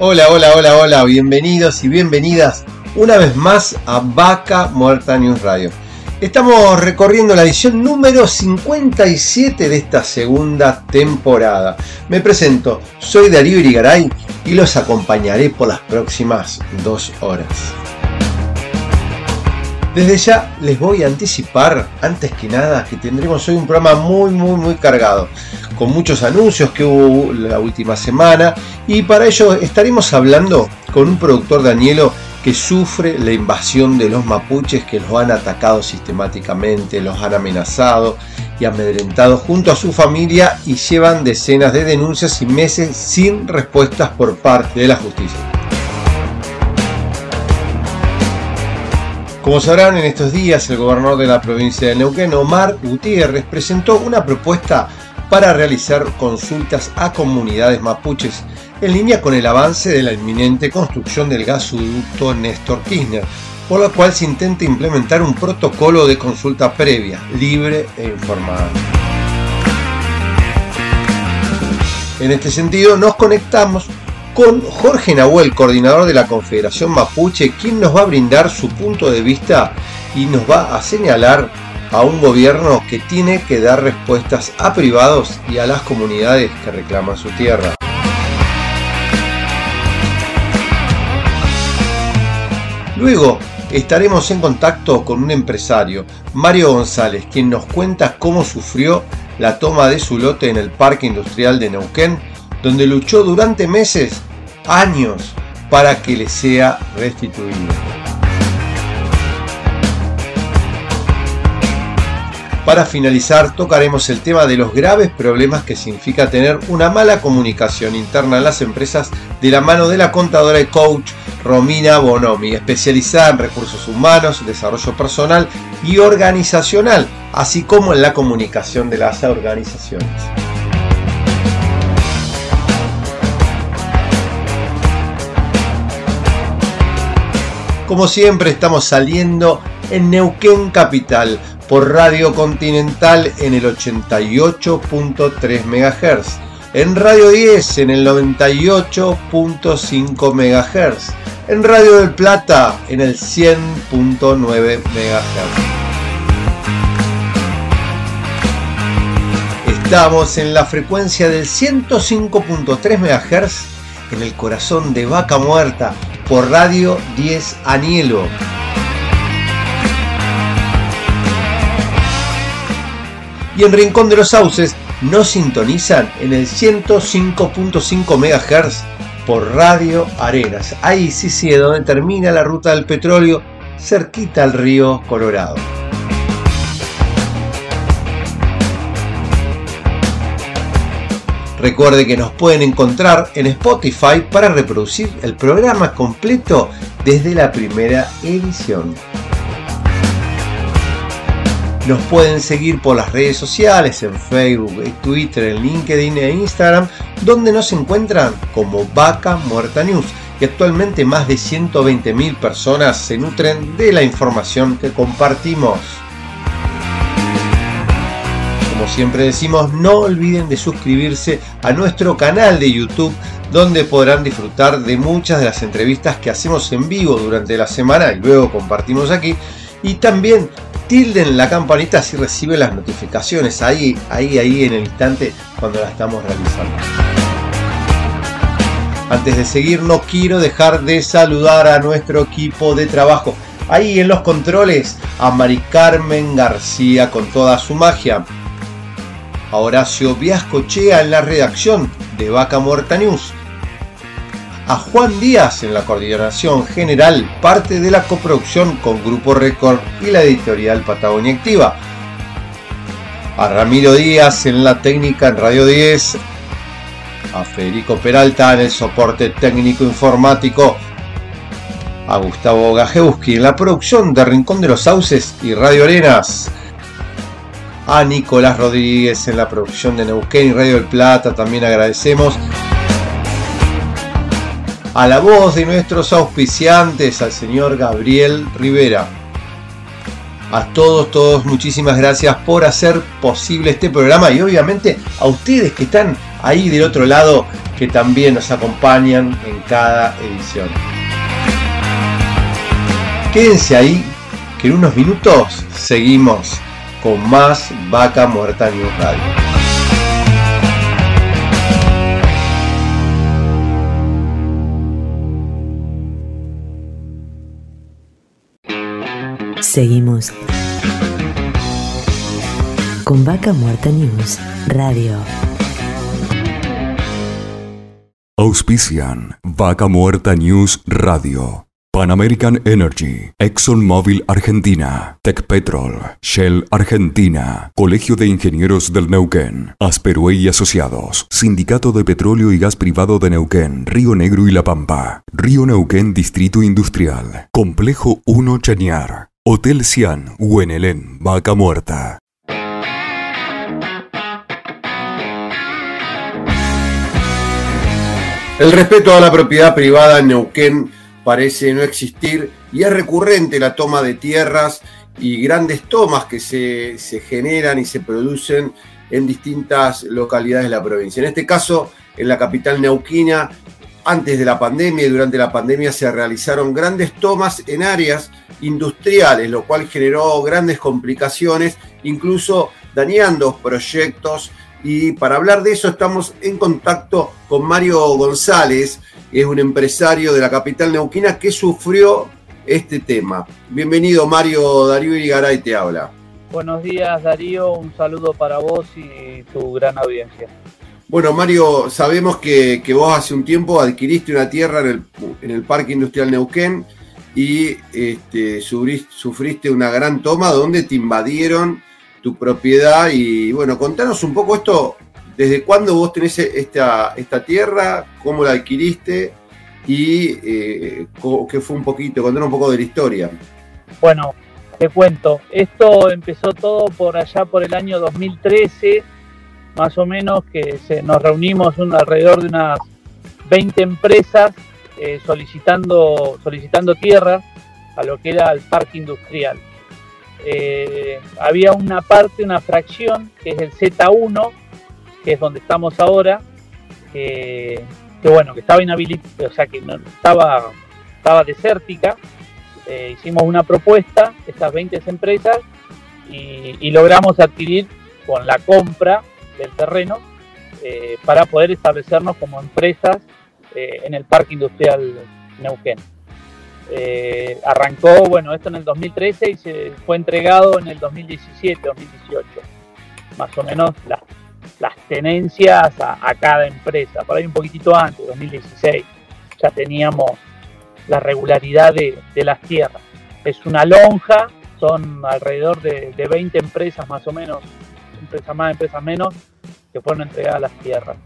Hola, hola, hola, hola, bienvenidos y bienvenidas una vez más a Vaca Muerta News Radio. Estamos recorriendo la edición número 57 de esta segunda temporada. Me presento, soy Darío Irigaray y los acompañaré por las próximas dos horas. Desde ya les voy a anticipar, antes que nada, que tendremos hoy un programa muy, muy, muy cargado, con muchos anuncios que hubo la última semana, y para ello estaremos hablando con un productor Danielo que sufre la invasión de los mapuches que los han atacado sistemáticamente, los han amenazado y amedrentado junto a su familia y llevan decenas de denuncias y meses sin respuestas por parte de la justicia. Como sabrán, en estos días el gobernador de la provincia de Neuquén, Omar Gutiérrez, presentó una propuesta para realizar consultas a comunidades mapuches en línea con el avance de la inminente construcción del gasoducto Néstor Kirchner, por lo cual se intenta implementar un protocolo de consulta previa, libre e informada. En este sentido, nos conectamos con Jorge Nahuel, coordinador de la Confederación Mapuche, quien nos va a brindar su punto de vista y nos va a señalar a un gobierno que tiene que dar respuestas a privados y a las comunidades que reclaman su tierra. Luego estaremos en contacto con un empresario, Mario González, quien nos cuenta cómo sufrió la toma de su lote en el Parque Industrial de Neuquén, donde luchó durante meses años para que le sea restituido. Para finalizar, tocaremos el tema de los graves problemas que significa tener una mala comunicación interna en las empresas de la mano de la contadora y coach Romina Bonomi, especializada en recursos humanos, desarrollo personal y organizacional, así como en la comunicación de las organizaciones. Como siempre estamos saliendo en Neuquén Capital por Radio Continental en el 88.3 MHz, en Radio 10 en el 98.5 MHz, en Radio del Plata en el 100.9 MHz. Estamos en la frecuencia del 105.3 MHz en el corazón de Vaca Muerta por Radio 10 Anielo. Y en Rincón de los Sauces nos sintonizan en el 105.5 MHz por Radio Arenas. Ahí sí sí, donde termina la ruta del petróleo, cerquita al río Colorado. Recuerde que nos pueden encontrar en Spotify para reproducir el programa completo desde la primera edición. Nos pueden seguir por las redes sociales, en Facebook, Twitter, en LinkedIn e Instagram, donde nos encuentran como Vaca Muerta News. Y actualmente más de 120.000 personas se nutren de la información que compartimos siempre decimos, no olviden de suscribirse a nuestro canal de YouTube, donde podrán disfrutar de muchas de las entrevistas que hacemos en vivo durante la semana y luego compartimos aquí. Y también tilden la campanita si reciben las notificaciones ahí, ahí, ahí en el instante cuando la estamos realizando. Antes de seguir, no quiero dejar de saludar a nuestro equipo de trabajo. Ahí en los controles, a Mari Carmen García con toda su magia a Horacio Viascochea en la redacción de Vaca Muerta News, a Juan Díaz en la coordinación general, parte de la coproducción con Grupo Record y la editorial Patagonia Activa, a Ramiro Díaz en la técnica en Radio 10, a Federico Peralta en el soporte técnico informático, a Gustavo Gajewski en la producción de Rincón de los Sauces y Radio Arenas, a Nicolás Rodríguez en la producción de Neuquén y Radio del Plata, también agradecemos a la voz de nuestros auspiciantes, al señor Gabriel Rivera. A todos, todos, muchísimas gracias por hacer posible este programa y obviamente a ustedes que están ahí del otro lado, que también nos acompañan en cada edición. Quédense ahí, que en unos minutos seguimos con más Vaca Muerta News Radio. Seguimos con Vaca Muerta News Radio. Auspician Vaca Muerta News Radio. Pan American Energy, ExxonMobil Argentina, Petrol, Shell Argentina, Colegio de Ingenieros del Neuquén, Asperue y Asociados, Sindicato de Petróleo y Gas Privado de Neuquén, Río Negro y La Pampa, Río Neuquén Distrito Industrial, Complejo 1 Chañar, Hotel Cian, Huenelén, Vaca Muerta. El respeto a la propiedad privada en Neuquén parece no existir y es recurrente la toma de tierras y grandes tomas que se, generan y se producen en distintas localidades de la provincia. En este caso, en la capital neuquina, antes de la pandemia y durante la pandemia se realizaron grandes tomas en áreas industriales, lo cual generó grandes complicaciones, incluso dañando proyectos. Y para hablar de eso estamos en contacto con Mario González, es un empresario de la capital neuquina que sufrió este tema. Bienvenido Mario Darío Irigaray te habla. Buenos días Darío, un saludo para vos y tu gran audiencia. Bueno Mario, sabemos que, vos hace un tiempo adquiriste una tierra en el, Parque Industrial Neuquén y este, sufriste una gran toma donde te invadieron tu propiedad y bueno, contanos un poco esto, ¿Desde cuándo vos tenés esta, esta tierra? ¿Cómo la adquiriste? Y eh, qué fue un poquito, contar un poco de la historia. Bueno, te cuento. Esto empezó todo por allá por el año 2013, más o menos, que se, nos reunimos un, alrededor de unas 20 empresas eh, solicitando, solicitando tierra a lo que era el parque industrial. Eh, había una parte, una fracción, que es el Z1, que es donde estamos ahora, que, bueno, que estaba inhabilitada, o sea, que estaba, estaba desértica. Eh, hicimos una propuesta, estas 20 empresas, y, logramos adquirir con la compra del terreno eh, para poder establecernos como empresas eh, en el Parque Industrial Neuquén. arrancó, bueno, esto en el 2013 y se fue entregado en el 2017, 2018. Más o menos las las tenencias a, cada empresa. Por ahí un poquitito antes, 2016, ya teníamos la regularidad de, las tierras. Es una lonja, son alrededor de, 20 empresas más o menos, empresas más, empresas menos, que fueron entregadas las tierras.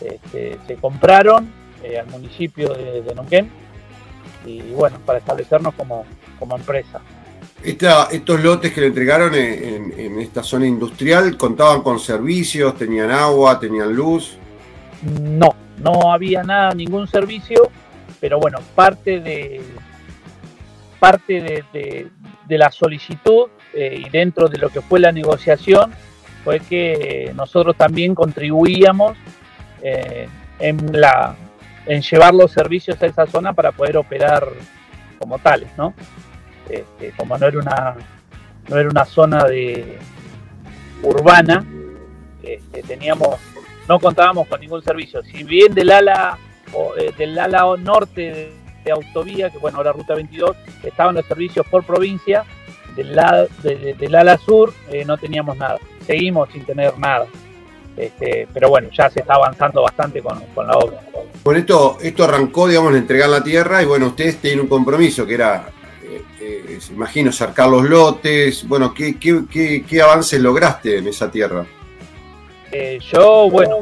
Este, se compraron eh, al municipio de, de Neuquén y bueno, para establecernos como, como empresa estos lotes que le entregaron en, esta zona industrial contaban con servicios, tenían agua, tenían luz. No, no había nada, ningún servicio, pero bueno, parte de parte de, la solicitud eh, y dentro de lo que fue la negociación fue que nosotros también contribuíamos eh, en la en llevar los servicios a esa zona para poder operar como tales, ¿no? Este, como no era una no era una zona de urbana, este, teníamos no contábamos con ningún servicio. Si bien del ala eh, del ala norte de, autovía, que bueno, ahora ruta 22, estaban los servicios por provincia, del, lado, del ala sur eh, no teníamos nada. Seguimos sin tener nada. Este, pero bueno, ya se está avanzando bastante con, con la obra. Por esto, esto arrancó, digamos, de entregar la tierra y bueno, ustedes tienen un compromiso que era imagino, cercar los lotes. Bueno, ¿qué, qué, avances lograste en esa tierra? Eh, yo, bueno,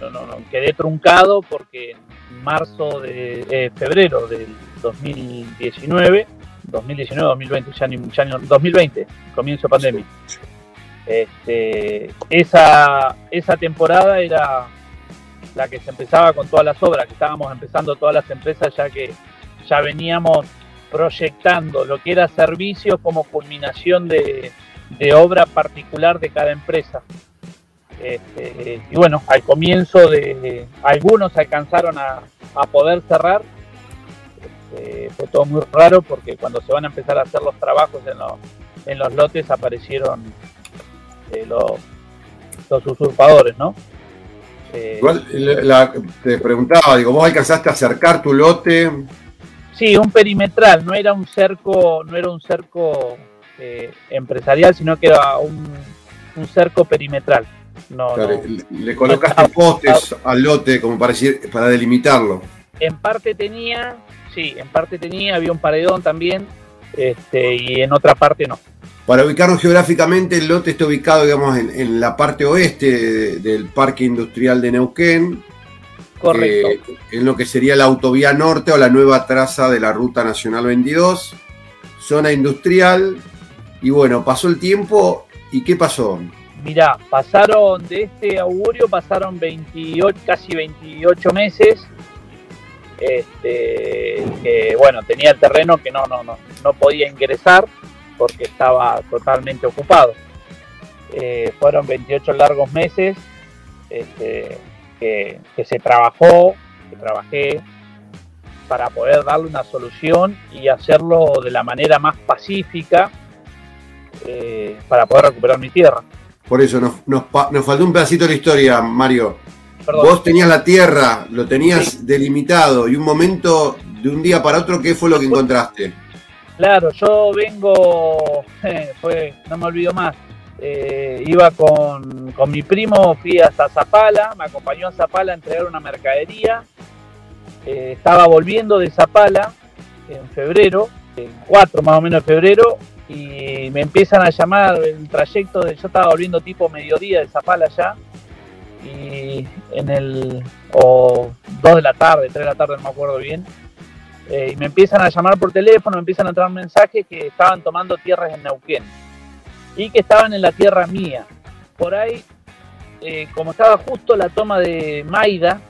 no, no, quedé truncado porque en marzo de eh, febrero del 2019, 2019, 2020, ya ni, ya 2020, comienzo pandemia. Este, esa, esa temporada era la que se empezaba con todas las obras, que estábamos empezando todas las empresas ya que ya veníamos proyectando lo que era servicios como culminación de, obra particular de cada empresa. Este, y bueno, al comienzo de, algunos alcanzaron a, poder cerrar. Este, fue todo muy raro porque cuando se van a empezar a hacer los trabajos en, los, en los lotes aparecieron eh, los, los usurpadores, ¿no? Eh, Igual te preguntaba, digo, ¿vos alcanzaste a acercar tu lote? Sí, un perimetral, no era un cerco, no era un cerco eh, empresarial, sino que era un, cerco perimetral. No, le, colocaste postes al lote como para, para delimitarlo. En parte tenía, sí, en parte tenía, había un paredón también, este, y en otra parte no. Para ubicarnos geográficamente, el lote está ubicado, digamos, en, la parte oeste del Parque Industrial de Neuquén. Correcto. Eh, en lo que sería la autovía norte o la nueva traza de la Ruta Nacional 22. Zona industrial. Y bueno, pasó el tiempo. ¿Y qué pasó? Mirá, pasaron de este augurio, pasaron 28, casi 28 meses. Este, que bueno, tenía terreno que no, no, no, no podía ingresar porque estaba totalmente ocupado. Eh, fueron 28 largos meses este, que, se trabajó, que trabajé para poder darle una solución y hacerlo de la manera más pacífica eh, para poder recuperar mi tierra. Por eso nos, nos, faltó un pedacito de la historia, Mario. Vos tenías la tierra, lo tenías delimitado y un momento de un día para otro, ¿qué fue lo que encontraste? Claro, yo vengo, fue, no me olvido más, eh, iba con, mi primo, fui hasta Zapala, me acompañó a Zapala a entregar una mercadería, eh, estaba volviendo de Zapala en febrero, el 4 más o menos de febrero, y me empiezan a llamar el trayecto de, yo estaba volviendo tipo mediodía de Zapala ya, y en el, o 2 de la tarde, 3 de la tarde, no me acuerdo bien, eh, y me empiezan a llamar por teléfono, me empiezan a entrar mensajes que estaban tomando tierras en Neuquén y que estaban en la tierra mía. Por ahí, eh, como estaba justo la toma de Maida,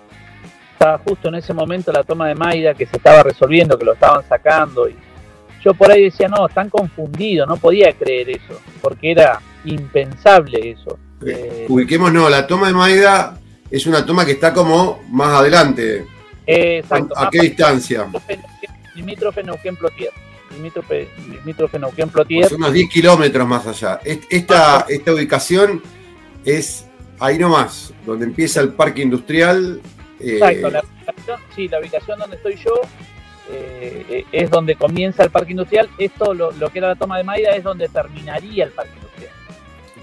estaba justo en ese momento la toma de Maida que se estaba resolviendo, que lo estaban sacando, y yo por ahí decía, no, están confundidos, no podía creer eso, porque era impensable eso. Eh, Ubiquémonos, la toma de Maida es una toma que está como más adelante. Exacto. ¿A qué distancia? limítrofe Neuquén Plotier. Limítrofe, limítrofe Neuquén Plotier. Pues unos 10 kilómetros más allá. Esta, esta ubicación es ahí nomás, donde empieza el parque industrial. Eh, Exacto, la ubicación, sí, la ubicación donde estoy yo eh, es donde comienza el parque industrial. Esto, lo, que era la toma de Maida, es donde terminaría el parque industrial.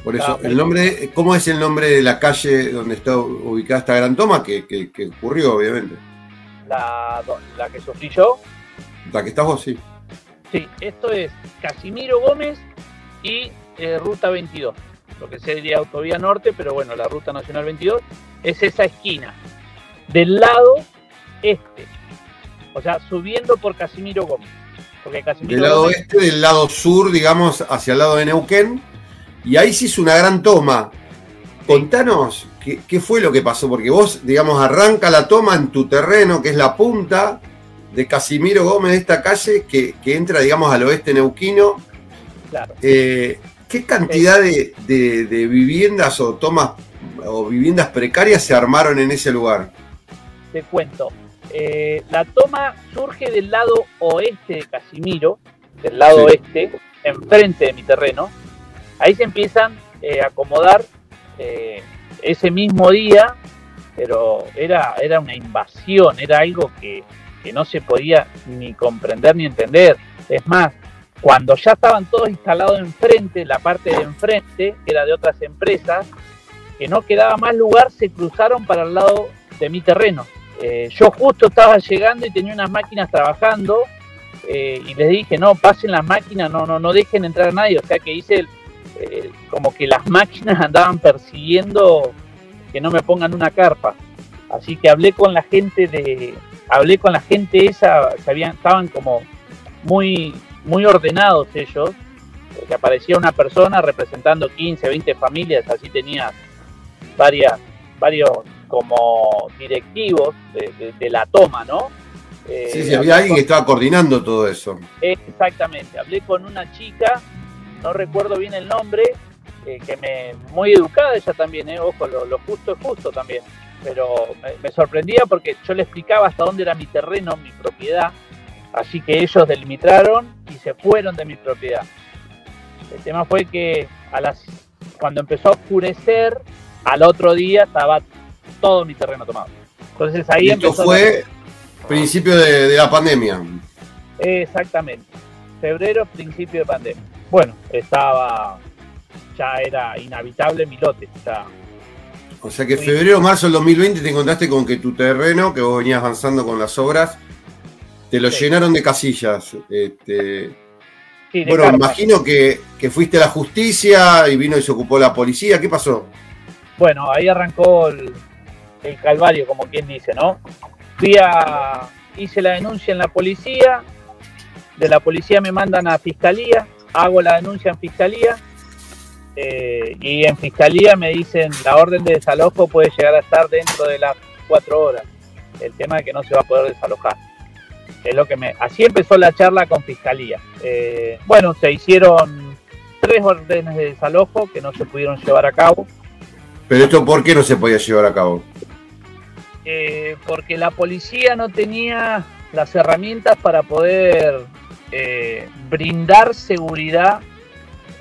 Por eso, el nombre, ¿cómo es el nombre de la calle donde está ubicada esta gran toma? Que, que ocurrió, obviamente. La, la que sufrí yo, la que estás vos, sí. Sí, esto es Casimiro Gómez y eh, Ruta 22. Lo que sería Autovía Norte, pero bueno, la Ruta Nacional 22 es esa esquina. Del lado este. O sea, subiendo por Casimiro Gómez. Porque del lado este, del lado sur, digamos, hacia el lado de Neuquén. Y ahí sí es una gran toma. Contanos qué, qué, fue lo que pasó, porque vos, digamos, arranca la toma en tu terreno, que es la punta, de Casimiro Gómez de esta calle que, entra, digamos, al oeste neuquino. Eh, ¿Qué cantidad de, viviendas o tomas o viviendas precarias se armaron en ese lugar? Te cuento. Eh, la toma surge del lado oeste de Casimiro, del lado oeste, enfrente de mi terreno. Ahí se empiezan eh, a acomodar ese mismo día, pero era, era una invasión, era algo que, que no se podía ni comprender ni entender. Es más, cuando ya estaban todos instalados enfrente, la parte de enfrente, que era de otras empresas, que no quedaba más lugar, se cruzaron para el lado de mi terreno. Eh, yo justo estaba llegando y tenía unas máquinas trabajando eh, y les dije, no, pasen las máquinas, no, no, no dejen entrar a nadie. O sea que hice eh, como que las máquinas andaban persiguiendo que no me pongan una carpa. Así que hablé con la gente de, hablé con la gente esa, sabían, estaban como muy, muy ordenados ellos, que aparecía una persona representando 15, 20 familias, así tenía varias, varios como directivos de la toma, ¿no? Eh, sí, sí, había alguien que estaba coordinando todo eso. Exactamente, hablé con una chica, no recuerdo bien el nombre, eh, que me muy educada ella también, eh, ojo, lo, justo es justo también, pero me, sorprendía porque yo le explicaba hasta dónde era mi terreno, mi propiedad, así que ellos delimitaron y se fueron de mi propiedad. El tema fue que a las, cuando empezó a oscurecer, al otro día estaba todo mi terreno tomado. Entonces ahí empezó fue Principio de, la pandemia. Exactamente. Febrero, principio de pandemia. Bueno, estaba. Ya era inhabitable mi lote. O sea que febrero, marzo del 2020 te encontraste con que tu terreno, que vos venías avanzando con las obras, te lo llenaron de casillas. Este, bueno, imagino que, fuiste a la justicia y vino y se ocupó la policía. ¿Qué pasó? Bueno, ahí arrancó el, el calvario, como quien dice, ¿no? Fui a, hice la denuncia en la policía, de la policía me mandan a fiscalía, hago la denuncia en fiscalía eh, y en fiscalía me dicen la orden de desalojo puede llegar a estar dentro de las cuatro horas. El tema es que no se va a poder desalojar. Es lo que me, así empezó la charla con fiscalía. Eh, bueno, se hicieron tres órdenes de desalojo que no se pudieron llevar a cabo. Pero esto, ¿por qué no se podía llevar a cabo? Eh, porque la policía no tenía las herramientas para poder eh, brindar seguridad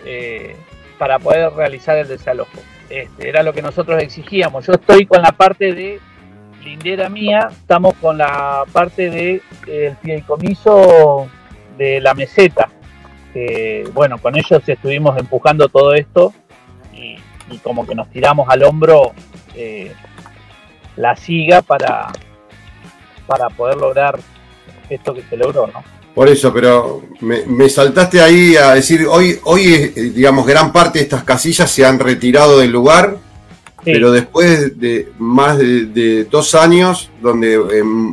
eh, para poder realizar el desalojo. Este, era lo que nosotros exigíamos. Yo estoy con la parte de lindera mía, estamos con la parte de el fideicomiso de la meseta. bueno, con ellos estuvimos empujando todo esto y, como que nos tiramos al hombro la siga para, para poder lograr esto que se logró, ¿no? Por eso, pero me, saltaste ahí a decir, hoy, hoy, eh, digamos, gran parte de estas casillas se han retirado del lugar, pero después de más de, dos años, donde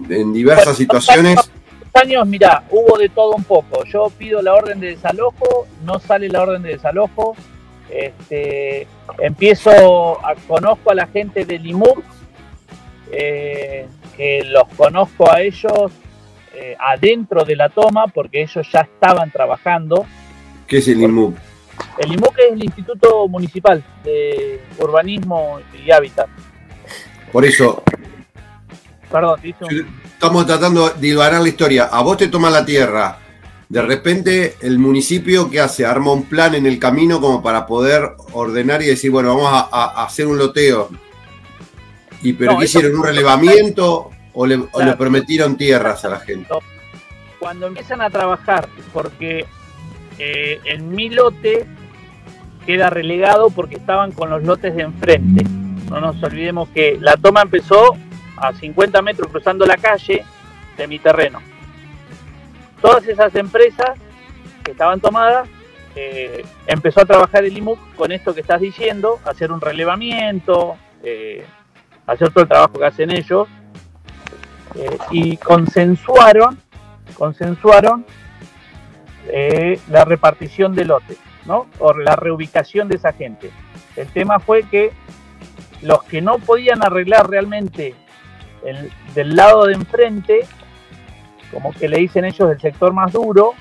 en, diversas situaciones... Dos años, mira, hubo de todo un poco. Yo pido la orden de desalojo, no sale la orden de desalojo, este, empiezo, a, conozco a la gente del IMUC, eh, que los conozco a ellos eh, adentro de la toma porque ellos ya estaban trabajando. ¿Qué es el IMUC? El IMUC es el Instituto Municipal de Urbanismo y Hábitat. Por eso. Perdón, Estamos tratando de iluminar la historia. A vos te toma la tierra. De repente, el municipio, ¿qué hace? Arma un plan en el camino como para poder ordenar y decir, bueno, vamos a hacer un loteo ¿Y pero qué hicieron? ¿Un relevamiento o le, prometieron tierras a la gente? Cuando empiezan a trabajar, porque eh, en mi lote queda relegado porque estaban con los lotes de enfrente. No nos olvidemos que la toma empezó a 50 metros cruzando la calle de mi terreno. Todas esas empresas que estaban tomadas, eh, empezó a trabajar el IMUC con esto que estás diciendo, hacer un relevamiento, eh, hacer todo el trabajo que hacen ellos, eh, y consensuaron, consensuaron eh, la repartición de lotes, ¿no? O la reubicación de esa gente. El tema fue que los que no podían arreglar realmente el, del lado de enfrente, como que le dicen ellos el sector más duro,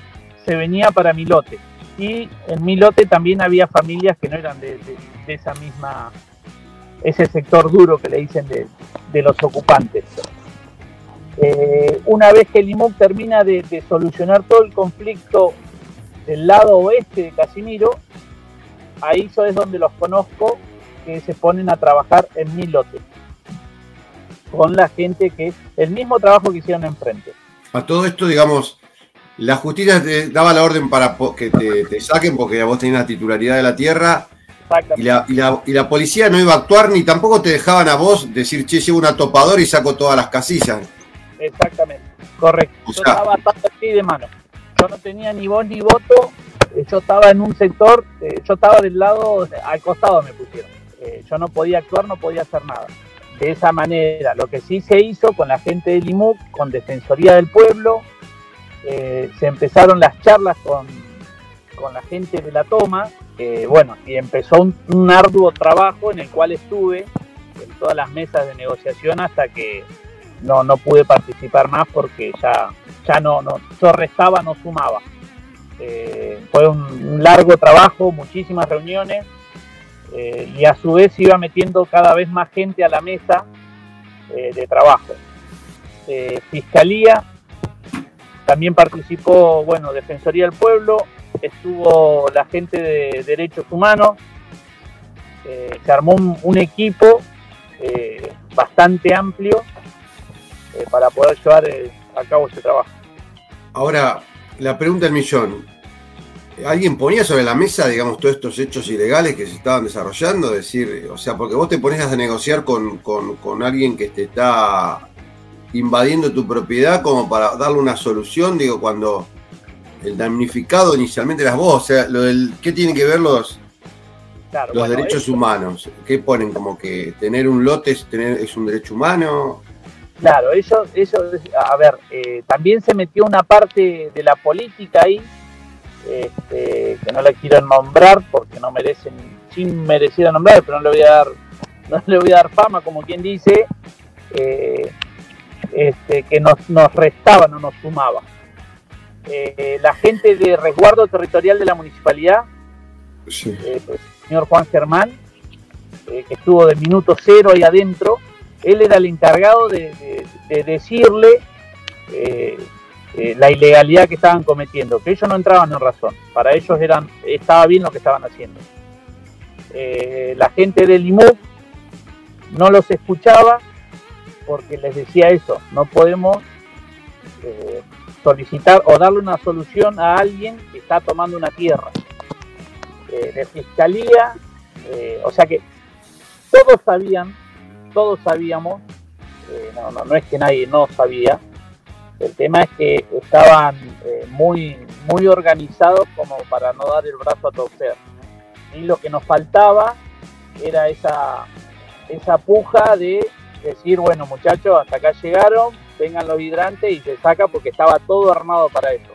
se venía para mi lote. Y en mi lote también había familias que no eran de esa misma ese sector duro que le dicen de, los ocupantes. Eh, una vez que el IMUC termina de, solucionar todo el conflicto del lado oeste de Casimiro, ahí es donde los conozco que se ponen a trabajar en mi lote con la gente que el mismo trabajo que hicieron enfrente. A todo esto, digamos, la justicia te daba la orden para que te, saquen porque vos tenías la titularidad de la tierra y la, y, la, policía no iba a actuar ni tampoco te dejaban a vos decir, che, llevo una topadora y saco todas las casillas. Exactamente, correcto. O sea, estaba así de mano. yo no tenía ni voz ni voto, eh, yo estaba en un sector, eh, yo estaba del lado, al costado me pusieron. yo no podía actuar, no podía hacer nada. De esa manera, lo que sí se hizo con la gente del IMUC, con Defensoría del Pueblo, se empezaron las charlas con, con la gente de la toma, bueno, y empezó un, arduo trabajo en el cual estuve en todas las mesas de negociación hasta que no, no pude participar más porque ya, ya no, no, yo restaba, no sumaba. Eh, fue un, largo trabajo, muchísimas reuniones eh, y a su vez iba metiendo cada vez más gente a la mesa eh, de trabajo. Fiscalía, también participó, bueno, Defensoría del Pueblo, estuvo la gente de Derechos Humanos, se armó un equipo bastante amplio eh, para poder llevar eh, a cabo ese trabajo. Ahora, la pregunta del millón. ¿Alguien ponía sobre la mesa, digamos, todos estos hechos ilegales que se estaban desarrollando? decir, o sea, porque vos te pones a negociar con, alguien que te está invadiendo tu propiedad como para darle una solución, digo, cuando el damnificado inicialmente eras vos, o sea, lo del, ¿qué tienen que ver los, los derechos humanos? ¿Qué ponen? Como que tener un lote es, tener, es un derecho humano, Claro, eso, eso, a ver, eh, también se metió una parte de la política ahí, este, que no la quiero nombrar porque no merecen, sin mereciera nombrar, pero no le voy a dar, no le voy a dar fama, como quien dice, eh, este, que nos, nos restaba, no nos sumaba. Eh, la gente de resguardo territorial de la municipalidad, el señor Juan Germán, que estuvo de minuto cero ahí adentro, él era el encargado de, decirle eh, eh, la ilegalidad que estaban cometiendo, que ellos no entraban en razón, para ellos estaba bien lo que estaban haciendo. Eh, la gente del IMUC no los escuchaba porque les decía eso, no podemos solicitar o darle una solución a alguien que está tomando una tierra. de fiscalía, o sea que todos sabían todos sabíamos, eh, no, es que nadie no sabía, el tema es que estaban eh, muy, muy organizados como para no dar el brazo a torcer. Y lo que nos faltaba era esa, esa puja de decir, bueno muchachos, hasta acá llegaron, vengan los hidrantes y se saca porque estaba todo armado para eso.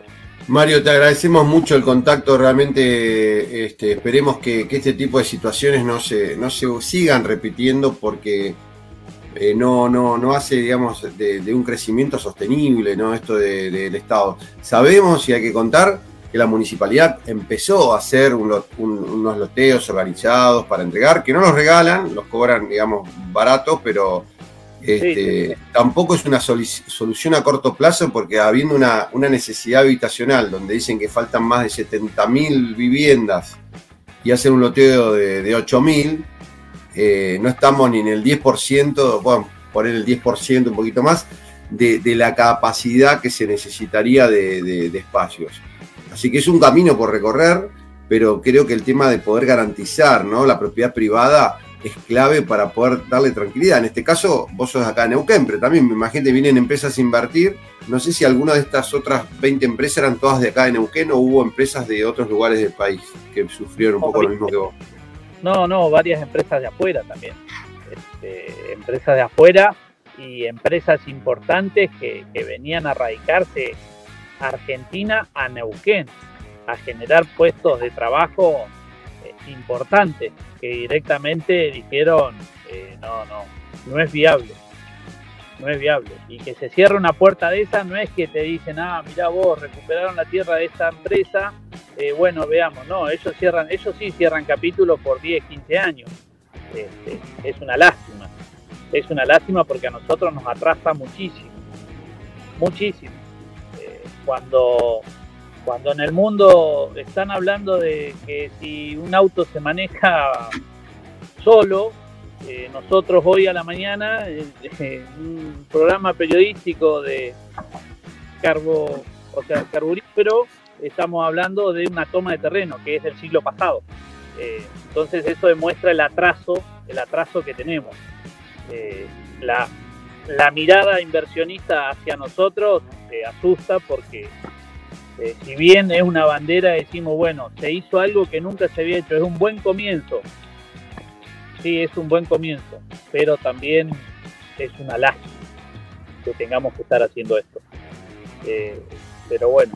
Mario, te agradecemos mucho el contacto, realmente este, esperemos que, este tipo de situaciones no se, no se sigan repitiendo porque eh, no, no, no hace, digamos, de, un crecimiento sostenible, ¿no? Esto del Estado. Sabemos y hay que contar que la municipalidad empezó a hacer unos loteos organizados para entregar, que no los regalan, los cobran, digamos, baratos, pero este, tampoco es una solución a corto plazo porque habiendo una, necesidad habitacional donde dicen que faltan más de 70.000 viviendas y hacen un loteo de, de 8.000, eh, no estamos ni en el 10%, bueno, poner el 10%, un poquito más, de, la capacidad que se necesitaría de, espacios. Así que es un camino por recorrer, pero creo que el tema de poder garantizar ¿no? la propiedad privada es clave para poder darle tranquilidad. En este caso, vos sos acá en Neuquén, pero también me imagino que vienen empresas a invertir. No sé si alguna de estas otras 20 empresas eran todas de acá en Neuquén o hubo empresas de otros lugares del país que sufrieron un poco lo mismo que vos. No, no, varias empresas de afuera también. Este, empresas de afuera y empresas importantes que, venían a radicarse Argentina a Neuquén, a generar puestos de trabajo eh, importantes que directamente dijeron eh, no, no, no es viable no es viable. Y que se cierre una puerta de esa no es que te dicen, ah, mira vos, recuperaron la tierra de esta empresa, eh, bueno, veamos, no, ellos cierran, ellos sí cierran capítulos por 10, 15 años. Este, es una lástima, es una lástima porque a nosotros nos atrasa muchísimo, muchísimo. Eh, cuando, cuando en el mundo están hablando de que si un auto se maneja solo, eh, nosotros hoy a la mañana, un programa periodístico de carbo, o sea, carburífero, estamos hablando de una toma de terreno que es del siglo pasado. Eh, entonces eso demuestra el atraso, el atraso que tenemos. Eh, la, mirada inversionista hacia nosotros asusta porque eh, si bien es una bandera, decimos, bueno, se hizo algo que nunca se había hecho, es un buen comienzo. Sí, es un buen comienzo, pero también es una lástima que tengamos que estar haciendo esto. Eh, pero bueno,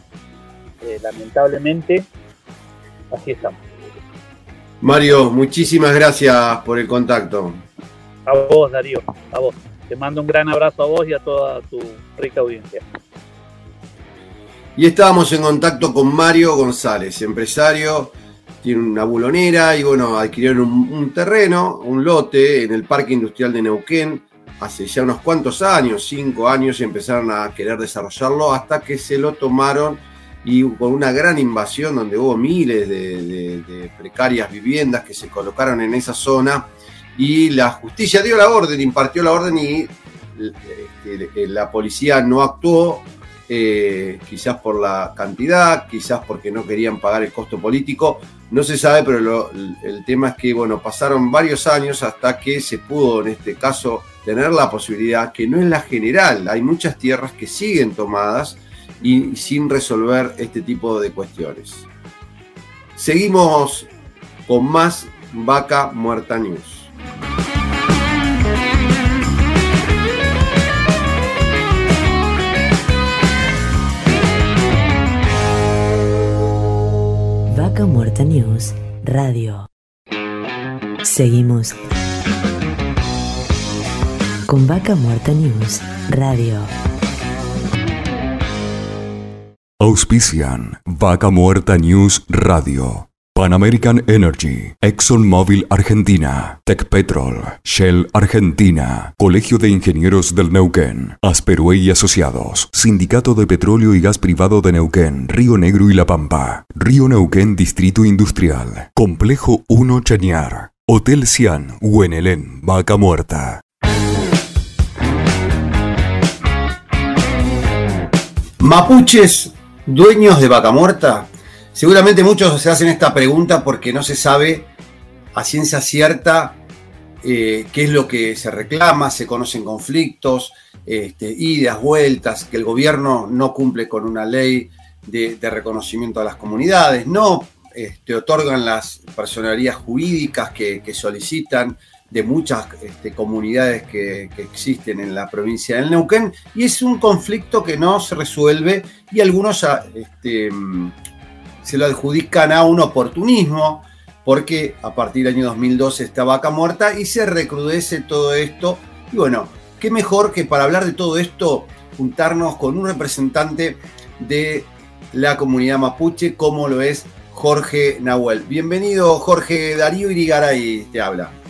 eh, lamentablemente, así estamos. Mario, muchísimas gracias por el contacto. A vos, Darío, a vos. Te mando un gran abrazo a vos y a toda tu rica audiencia. Y estábamos en contacto con Mario González, empresario, tiene una bulonera y bueno, adquirieron un, terreno, un lote en el Parque Industrial de Neuquén hace ya unos cuantos años, cinco años, y empezaron a querer desarrollarlo hasta que se lo tomaron y con una gran invasión donde hubo miles de, precarias viviendas que se colocaron en esa zona y la justicia dio la orden, impartió la orden y este, la policía no actuó, eh, quizás por la cantidad, quizás porque no querían pagar el costo político, no se sabe, pero el tema es que, bueno, pasaron varios años hasta que se pudo, en este caso, tener la posibilidad, que no es la general, hay muchas tierras que siguen tomadas y sin resolver este tipo de cuestiones. Seguimos con más Vaca Muerta News. Vaca Muerta News Radio. Seguimos con Vaca Muerta News Radio. Auspician Vaca Muerta News Radio. Pan American Energy, ExxonMobil Argentina, Petrol, Shell Argentina, Colegio de Ingenieros del Neuquén, Asperue y Asociados, Sindicato de Petróleo y Gas Privado de Neuquén, Río Negro y La Pampa, Río Neuquén Distrito Industrial, Complejo 1 Chañar, Hotel Cian, Huenelén, Vaca Muerta. Mapuches, dueños de Vaca Muerta. Seguramente muchos se hacen esta pregunta porque no se sabe a ciencia cierta eh, qué es lo que se reclama, se conocen conflictos, este, idas, vueltas, que el gobierno no cumple con una ley de, reconocimiento a las comunidades, no este, otorgan las personalidades jurídicas que, solicitan de muchas este, comunidades que, existen en la provincia del Neuquén, y es un conflicto que no se resuelve y algunos este, se lo adjudican a un oportunismo, porque a partir del año 2012 está vaca muerta y se recrudece todo esto. Y bueno, qué mejor que para hablar de todo esto juntarnos con un representante de la comunidad mapuche, como lo es Jorge Nahuel. Bienvenido, Jorge Darío Irigaray, te habla.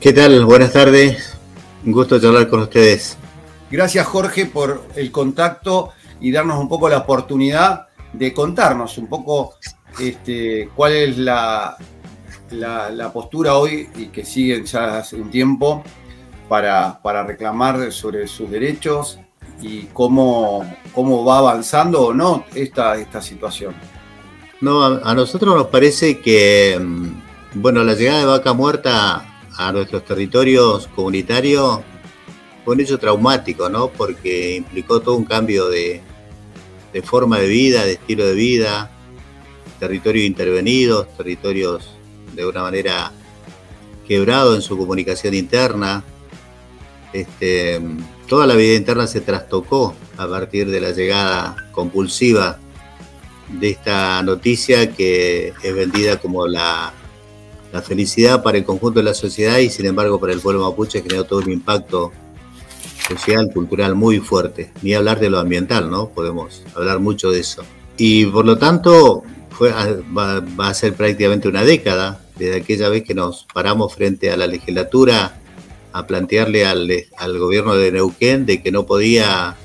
¿Qué tal? Buenas tardes. Un gusto charlar con ustedes. Gracias, Jorge, por el contacto y darnos un poco la oportunidad de contarnos un poco este, cuál es la, la, postura hoy y que sigue ya hace un tiempo para, reclamar sobre sus derechos y cómo, cómo va avanzando o no esta, esta situación. No, a, nosotros nos parece que, mm, bueno, la llegada de Vaca Muerta a nuestros territorios comunitarios fue un hecho traumático, ¿no? Porque implicó todo un cambio de, forma de vida, de estilo de vida, territorios intervenidos, territorios de una manera quebrados en su comunicación interna. Este, toda la vida interna se trastocó a partir de la llegada compulsiva de esta noticia que es vendida como la, la felicidad para el conjunto de la sociedad y sin embargo para el pueblo mapuche generó todo un impacto social, cultural muy fuerte. Ni hablar de lo ambiental, ¿no? Podemos hablar mucho de eso. Y por lo tanto, fue, va, a ser prácticamente una década desde aquella vez que nos paramos frente a la legislatura a plantearle al, al gobierno de Neuquén de que no podía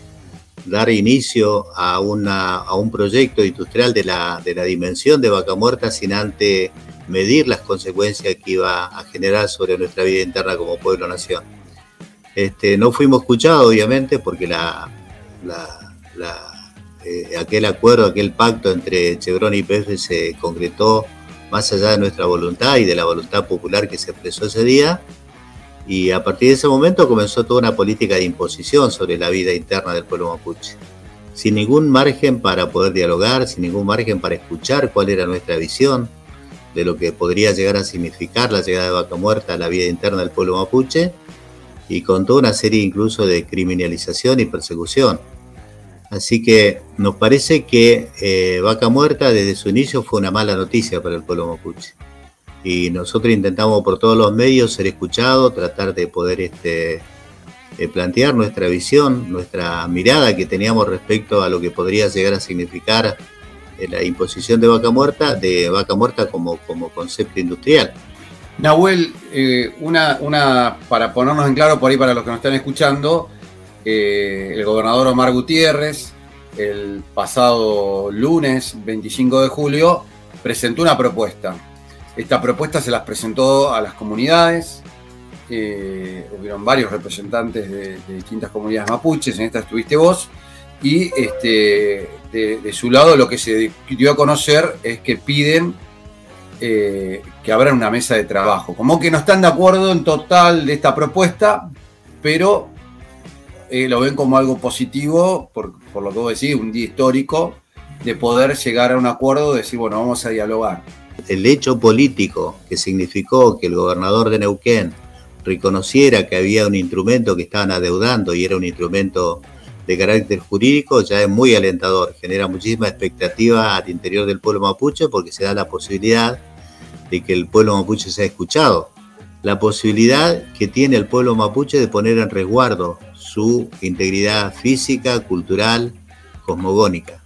dar inicio a, una, a un proyecto industrial de la, de la dimensión de Vaca Muerta sin antes medir las consecuencias que iba a generar sobre nuestra vida interna como pueblo-nación. Este, no fuimos escuchados, obviamente, porque la, eh, aquel acuerdo, aquel pacto entre Chevron y PF se concretó más allá de nuestra voluntad y de la voluntad popular que se expresó ese día. Y a partir de ese momento comenzó toda una política de imposición sobre la vida interna del pueblo mapuche. sin ningún margen para poder dialogar, sin ningún margen para escuchar cuál era nuestra visión de lo que podría llegar a significar la llegada de Vaca Muerta a la vida interna del pueblo mapuche y con toda una serie incluso de criminalización y persecución. Así que nos parece que eh, Vaca Muerta desde su inicio fue una mala noticia para el pueblo mapuche. Y nosotros intentamos por todos los medios ser escuchados, tratar de poder este, eh, plantear nuestra visión, nuestra mirada que teníamos respecto a lo que podría llegar a significar la imposición de vaca muerta, de vaca muerta como, como concepto industrial. Nahuel, eh, una, una, para ponernos en claro por ahí para los que nos están escuchando, el gobernador Omar Gutiérrez, el pasado lunes 25 de julio, presentó una propuesta. Esta propuesta se las presentó a las comunidades, eh, hubieron varios representantes de, distintas comunidades mapuches, en esta estuviste vos, y este, de, su lado lo que se dio a conocer es que piden eh, que abran una mesa de trabajo. Como que no están de acuerdo en total de esta propuesta, pero eh, lo ven como algo positivo, por, por, lo que vos decís, un día histórico, de poder llegar a un acuerdo, de decir, bueno, vamos a dialogar. El hecho político que significó que el gobernador de Neuquén reconociera que había un instrumento que estaban adeudando y era un instrumento de carácter jurídico, ya es muy alentador, genera muchísima expectativa al interior del pueblo mapuche porque se da la posibilidad de que el pueblo mapuche sea escuchado, la posibilidad que tiene el pueblo mapuche de poner en resguardo su integridad física, cultural, cosmogónica.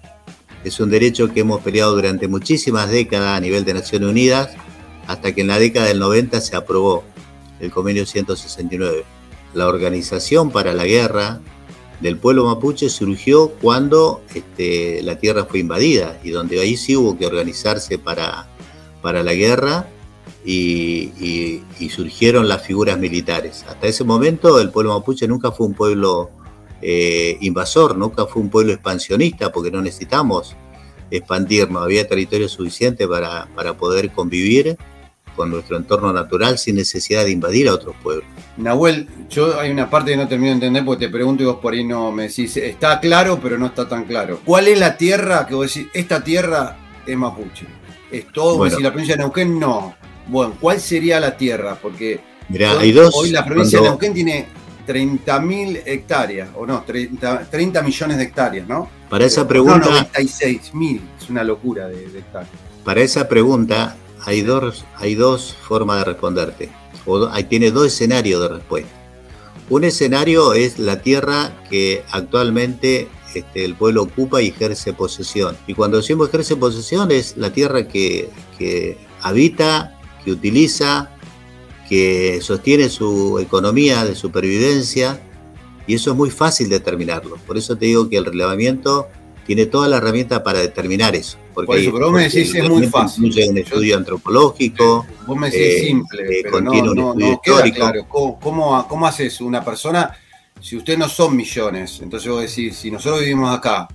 Es un derecho que hemos peleado durante muchísimas décadas a nivel de Naciones Unidas, hasta que en la década del 90 se aprobó el convenio 169. La organización para la guerra del pueblo mapuche surgió cuando este, la tierra fue invadida y donde ahí sí hubo que organizarse para, para la guerra y, surgieron las figuras militares. Hasta ese momento el pueblo mapuche nunca fue un pueblo eh, invasor, nunca fue un pueblo expansionista porque no necesitamos expandirnos, había territorio suficiente para, para poder convivir con nuestro entorno natural sin necesidad de invadir a otros pueblos. Nahuel, yo hay una parte que no termino de entender porque te pregunto y vos por ahí no me decís, está claro pero no está tan claro. ¿Cuál es la tierra que vos decís, esta tierra es mapuche? ¿Es todo? Bueno, la provincia de Neuquén no. Bueno, ¿cuál sería la tierra? Porque hay dos, hoy la provincia de Neuquén tiene 30.000 hectáreas, o no, 30, 30, millones de hectáreas, ¿no? Para esa pregunta... No, 96.000, es una locura de, de hectáreas. Para esa pregunta, hay dos, hay dos formas de responderte. O hay, tiene dos escenarios de respuesta. Un escenario es la tierra que actualmente este, el pueblo ocupa y ejerce posesión. Y cuando decimos ejerce posesión es la tierra que, que habita, que utiliza, que sostiene su economía de supervivencia. Y eso es muy fácil determinarlo. Por eso te digo que el relevamiento tiene toda la herramienta para determinar eso. Porque eso, pero vos me decís es muy fácil. Incluye un estudio antropológico. Vos me decís eh, simple, eh, pero no, no, no queda claro. ¿Cómo, ¿Cómo, haces una persona si ustedes no son millones? Entonces vos decís, si nosotros vivimos acá,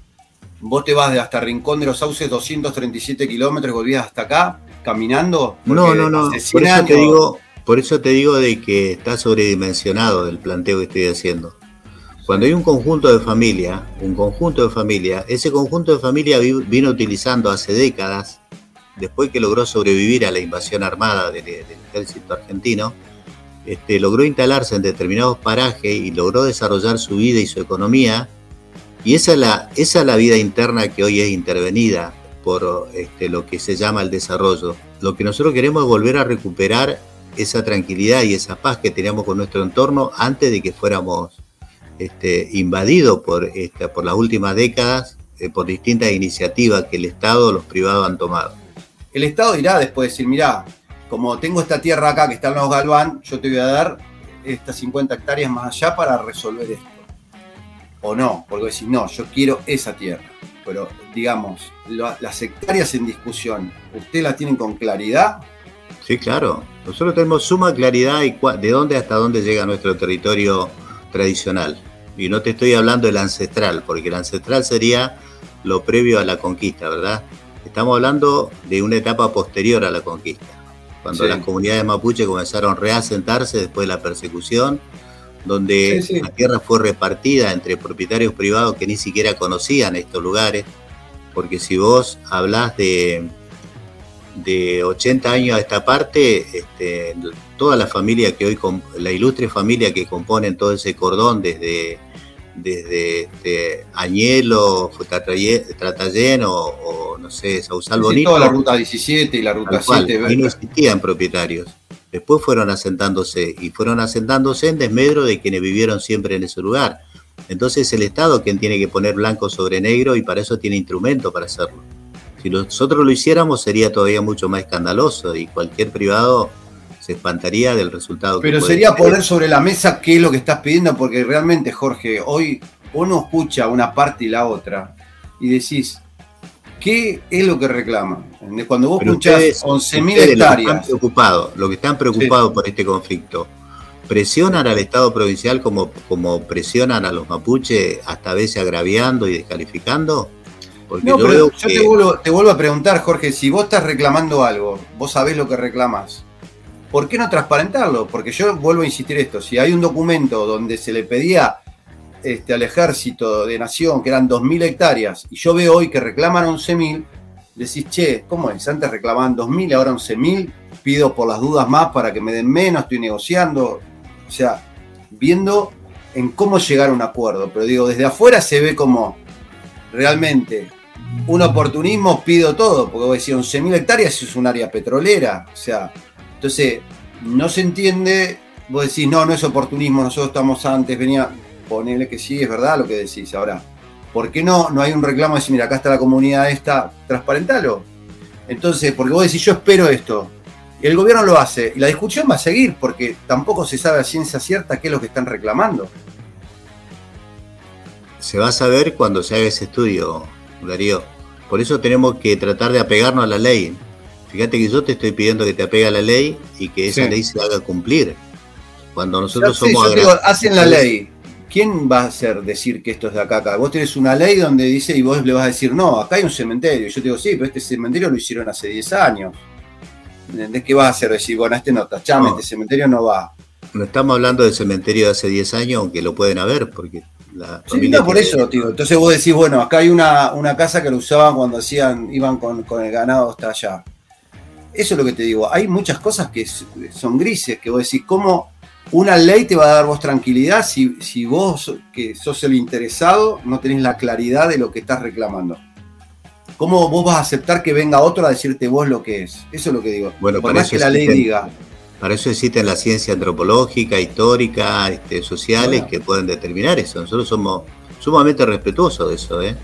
vos te vas de hasta Rincón de los Sauces 237 kilómetros y volvías hasta acá caminando. No, no, no. Por eso, te digo, por eso te digo de que está sobredimensionado el planteo que estoy haciendo. Cuando hay un conjunto de familia, un conjunto de familia, ese conjunto de familia vino utilizando hace décadas, después que logró sobrevivir a la invasión armada del, ejército argentino, este, logró instalarse en determinados parajes y logró desarrollar su vida y su economía. Y esa es la, esa es la vida interna que hoy es intervenida por este, lo que se llama el desarrollo. Lo que nosotros queremos es volver a recuperar esa tranquilidad y esa paz que teníamos con nuestro entorno antes de que fuéramos este, invadido por, por las últimas décadas eh, por distintas iniciativas que el Estado o los privados han tomado. El Estado dirá después decir, mirá, como tengo esta tierra acá que está en los Galván, yo te voy a dar estas 50 hectáreas más allá para resolver esto. O no, porque decir, no, yo quiero esa tierra. Pero digamos, las hectáreas en discusión, ¿usted las tienen con claridad? Sí, claro. Nosotros tenemos suma claridad de dónde hasta dónde llega nuestro territorio tradicional. Y no te estoy hablando del ancestral, porque el ancestral sería lo previo a la conquista, ¿verdad? Estamos hablando de una etapa posterior a la conquista, cuando las comunidades mapuche comenzaron a reasentarse después de la persecución donde la tierra fue repartida entre propietarios privados que ni siquiera conocían estos lugares, porque si vos hablás de, de 80 años a esta parte, este, toda la familia que hoy, la ilustre familia que componen todo ese cordón desde, desde este, Añelo, Tratallén o, o, no sé, Sausal Bonito. toda la ruta 17 y la ruta 7. Ahí no existían propietarios. Después fueron asentándose y fueron asentándose en desmedro de quienes vivieron siempre en ese lugar. Entonces el Estado quien tiene que poner blanco sobre negro y para eso tiene instrumento para hacerlo. Si nosotros lo hiciéramos sería todavía mucho más escandaloso y cualquier privado se espantaría del resultado. Pero sería poner sobre la mesa qué es lo que estás pidiendo, porque realmente, Jorge, hoy uno escucha una parte y la otra y decís, ¿qué es lo que reclaman? Cuando vos escuchás 11.000 hectáreas. Lo que están preocupados, lo que están preocupados por este conflicto, presionan al Estado provincial como, como presionan a los mapuches, hasta a veces agraviando y descalificando. Porque yo, yo te, vuelvo, te vuelvo a preguntar, Jorge, si vos estás reclamando algo, vos sabés lo que reclamas, ¿por qué no transparentarlo? Porque yo vuelvo a insistir esto, si hay un documento donde se le pedía este, al ejército de nación, que eran 2.000 hectáreas, y yo veo hoy que reclaman 11.000, decís, che, ¿cómo es? Antes reclamaban 2.000, ahora 11.000, pido por las dudas más para que me den menos, estoy negociando. O sea, viendo en cómo llegar a un acuerdo. Pero digo, desde afuera se ve como realmente un oportunismo, pido todo, porque vos decís 11.000 hectáreas es un área petrolera. O sea, entonces no se entiende, vos decís, no, no es oportunismo, nosotros estamos antes, venía, ponele que sí, es verdad lo que decís. Ahora, ¿por qué no, no hay un reclamo de decir, mira, acá está la comunidad esta, transparentalo? Entonces, porque vos decís, yo espero esto, y el gobierno lo hace, y la discusión va a seguir, porque tampoco se sabe a ciencia cierta qué es lo que están reclamando. Se va a saber cuando se haga ese estudio, Darío. Por eso tenemos que tratar de apegarnos a la ley. Fíjate que yo te estoy pidiendo que te apegue a la ley y que esa ley se haga cumplir. Cuando nosotros somos... hacen la ley, ¿quién va a hacer decir que esto es de acá, acá? Vos tenés una ley donde dice y vos le vas a decir, no, acá hay un cementerio. Yo te digo, sí, pero este cementerio lo hicieron hace 10 años. ¿Entendés qué vas a hacer? Decir, bueno, este no, tachame, este cementerio no va. No estamos hablando del cementerio de hace 10 años, aunque lo pueden haber, porque la sí, no, por eso, tío. Entonces vos decís, bueno, acá hay una, una casa que lo usaban cuando hacían, iban con, con el ganado hasta allá. Eso es lo que te digo. Hay muchas cosas que son grises, que vos decís, ¿cómo una ley te va a dar vos tranquilidad si, si vos, que sos el interesado, no tenés la claridad de lo que estás reclamando? ¿Cómo vos vas a aceptar que venga otro a decirte vos lo que es? Eso es lo que digo. Bueno, Por más que la ley diga. Para eso existen la ciencia antropológica, histórica, este, sociales que pueden determinar eso. Nosotros somos sumamente respetuosos de eso. ¿eh?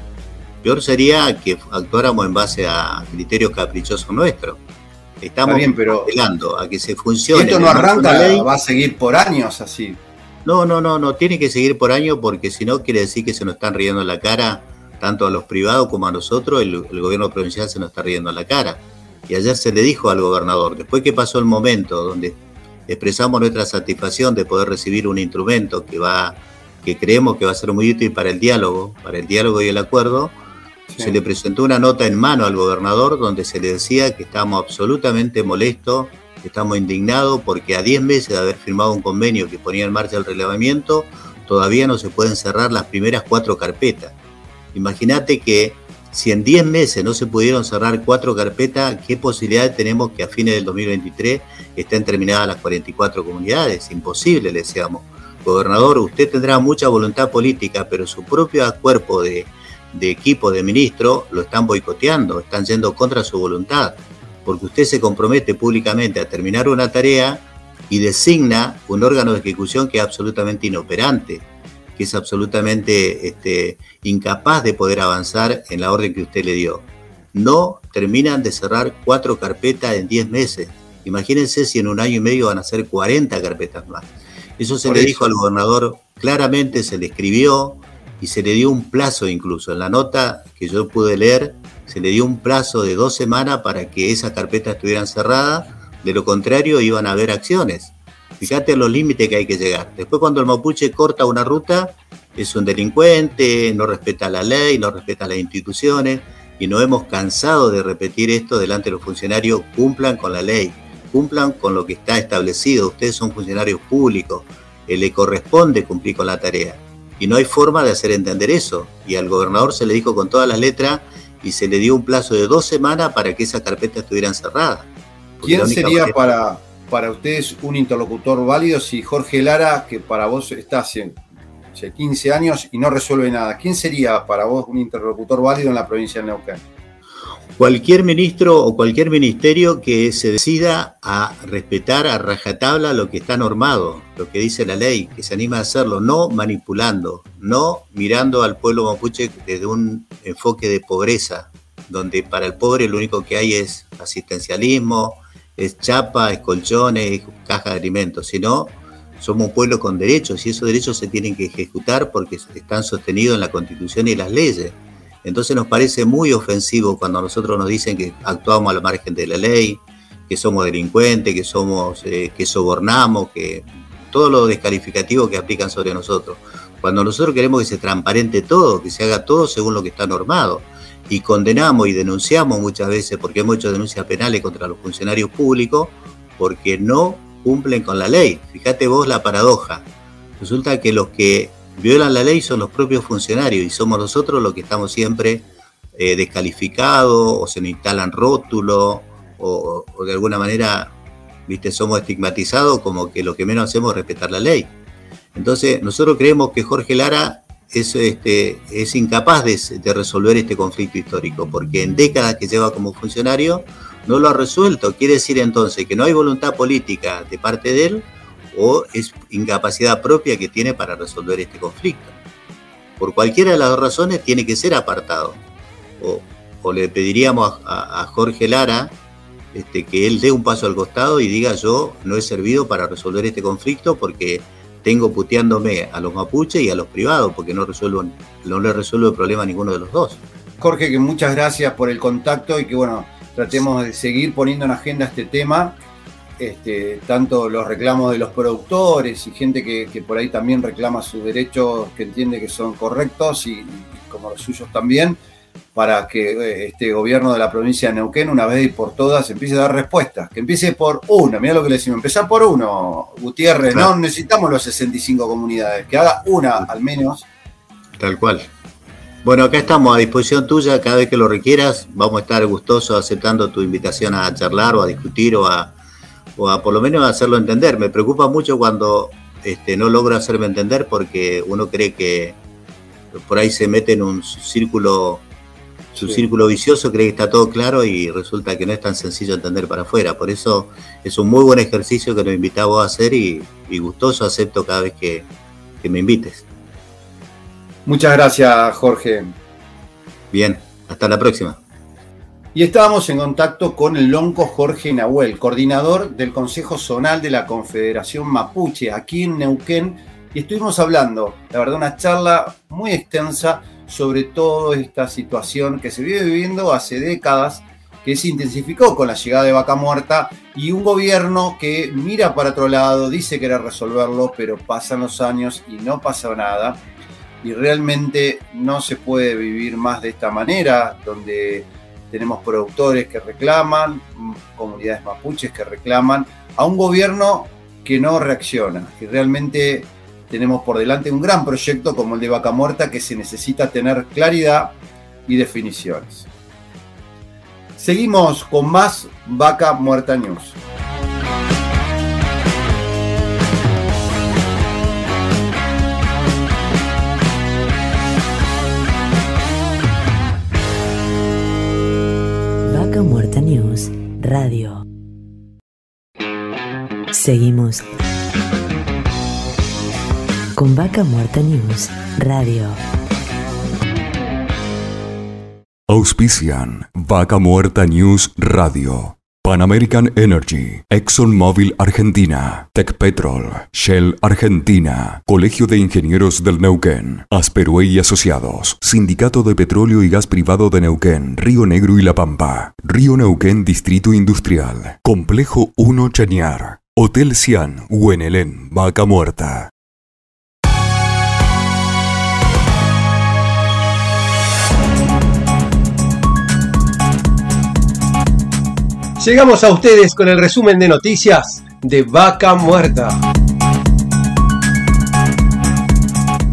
Peor sería que actuáramos en base a criterios caprichosos nuestros. Estamos bien, pero a que se funcione. esto no arranca, ley, va a seguir por años así. No, no, no, no, tiene que seguir por años porque si no quiere decir que se nos están riendo en la cara, tanto a los privados como a nosotros, el, gobierno provincial se nos está riendo en la cara. Y ayer se le dijo al gobernador, después que pasó el momento donde expresamos nuestra satisfacción de poder recibir un instrumento que va que creemos que va a ser muy útil para el diálogo, para el diálogo y el acuerdo, se le presentó una nota en mano al gobernador donde se le decía que estamos absolutamente molestos, que estamos indignados porque a 10 meses de haber firmado un convenio que ponía en marcha el relevamiento, todavía no se pueden cerrar las primeras cuatro carpetas. Imagínate que si en 10 meses no se pudieron cerrar cuatro carpetas, ¿qué posibilidades tenemos que a fines del 2023 estén terminadas las 44 comunidades? Imposible, le decíamos. Gobernador, usted tendrá mucha voluntad política, pero su propio cuerpo de, de equipo de ministro lo están boicoteando, están yendo contra su voluntad, porque usted se compromete públicamente a terminar una tarea y designa un órgano de ejecución que es absolutamente inoperante, que es absolutamente este, incapaz de poder avanzar en la orden que usted le dio. No terminan de cerrar cuatro carpetas en diez meses. Imagínense si en un año y medio van a ser 40 carpetas más. Eso se le dijo al gobernador claramente, se le escribió, y se le dio un plazo incluso. En la nota que yo pude leer, se le dio un plazo de dos semanas para que esas carpetas estuvieran cerradas, de lo contrario iban a haber acciones. Fíjate los límites que hay que llegar. Después cuando el mapuche corta una ruta, es un delincuente, no respeta la ley, no respeta las instituciones, y nos hemos cansado de repetir esto delante de los funcionarios, cumplan con la ley, cumplan con lo que está establecido, ustedes son funcionarios públicos, eh, le corresponde cumplir con la tarea. Y no hay forma de hacer entender eso. Y al gobernador se le dijo con todas las letras y se le dio un plazo de dos semanas para que esa carpeta estuviera encerrada. ¿Quién sería para, para ustedes un interlocutor válido si Jorge Lara, que para vos está hace, hace 15 años y no resuelve nada, ¿quién sería para vos un interlocutor válido en la provincia de Neuquén? cualquier ministro o cualquier ministerio que se decida a respetar a rajatabla lo que está normado, lo que dice la ley, que se anima a hacerlo, no manipulando, no mirando al pueblo mapuche desde un enfoque de pobreza, donde para el pobre lo único que hay es asistencialismo, es chapa, es colchones, es caja de alimentos, sino somos un pueblo con derechos y esos derechos se tienen que ejecutar porque están sostenidos en la constitución y las leyes. Entonces nos parece muy ofensivo cuando a nosotros nos dicen que actuamos a la margen de la ley, que somos delincuentes, que somos, eh, que sobornamos, que todo lo descalificativo que aplican sobre nosotros. Cuando nosotros queremos que se transparente todo, que se haga todo según lo que está normado. Y condenamos y denunciamos muchas veces, porque hemos hecho denuncias penales contra los funcionarios públicos, porque no cumplen con la ley. Fíjate vos la paradoja. Resulta que los que violan la ley son los propios funcionarios y somos nosotros los que estamos siempre eh, descalificados o se nos instalan rótulos o, de alguna manera viste somos estigmatizados como que lo que menos hacemos es respetar la ley. Entonces nosotros creemos que Jorge Lara es, este, es incapaz de, de resolver este conflicto histórico porque en décadas que lleva como funcionario no lo ha resuelto. Quiere decir entonces que no hay voluntad política de parte de él o es incapacidad propia que tiene para resolver este conflicto. Por cualquiera de las dos razones tiene que ser apartado. O, le pediríamos a, Jorge Lara este, que él dé un paso al costado y diga yo no he servido para resolver este conflicto porque tengo puteándome a los mapuches y a los privados porque no, resuelvo, no le resuelvo el problema a ninguno de los dos. Jorge, que muchas gracias por el contacto y que bueno, tratemos de seguir poniendo en agenda este tema este, tanto los reclamos de los productores y gente que, por ahí también reclama sus derechos que entiende que son correctos y, como los suyos también, para que eh, este gobierno de la provincia de Neuquén, una vez y por todas, empiece a dar respuestas. Que empiece por uno, mira lo que le decimos, empezar por uno, Gutiérrez, no necesitamos los 65 comunidades, que haga una al menos. Tal cual. Bueno, acá estamos a disposición tuya, cada vez que lo requieras, vamos a estar gustosos aceptando tu invitación a charlar o a discutir o a, o a por lo menos hacerlo entender. Me preocupa mucho cuando este, no logro hacerme entender porque uno cree que por ahí se mete en un círculo, su círculo vicioso, cree que está todo claro y resulta que no es tan sencillo entender para afuera. Por eso es un muy buen ejercicio que nos invitamos a hacer y, gustoso acepto cada vez que, que me invites. Muchas gracias, Jorge. Bien, hasta la próxima. Y estábamos en contacto con el lonco Jorge Nahuel, coordinador del Consejo Zonal de la Confederación Mapuche, aquí en Neuquén, y estuvimos hablando, la verdad, una charla muy extensa sobre toda esta situación que se vive viviendo hace décadas, que se intensificó con la llegada de Vaca Muerta y un gobierno que mira para otro lado, dice querer resolverlo, pero pasan los años y no pasa nada. Y realmente no se puede vivir más de esta manera, donde tenemos productores que reclaman, comunidades mapuches que reclaman, a un gobierno que no reacciona, que realmente tenemos por delante un gran proyecto como el de Vaca Muerta que se necesita tener claridad y definiciones. Seguimos con más Vaca Muerta News. News Radio. Seguimos con Vaca Muerta News Radio. Auspician Vaca Muerta News Radio. Pan American Energy, ExxonMobil Argentina, Petrol, Shell Argentina, Colegio de Ingenieros del Neuquén, Asperue y Asociados, Sindicato de Petróleo y Gas Privado de Neuquén, Río Negro y La Pampa, Río Neuquén Distrito Industrial, Complejo 1 Chañar, Hotel Cian, Huenelén, Vaca Muerta. Llegamos a ustedes con el resumen de noticias de Vaca Muerta.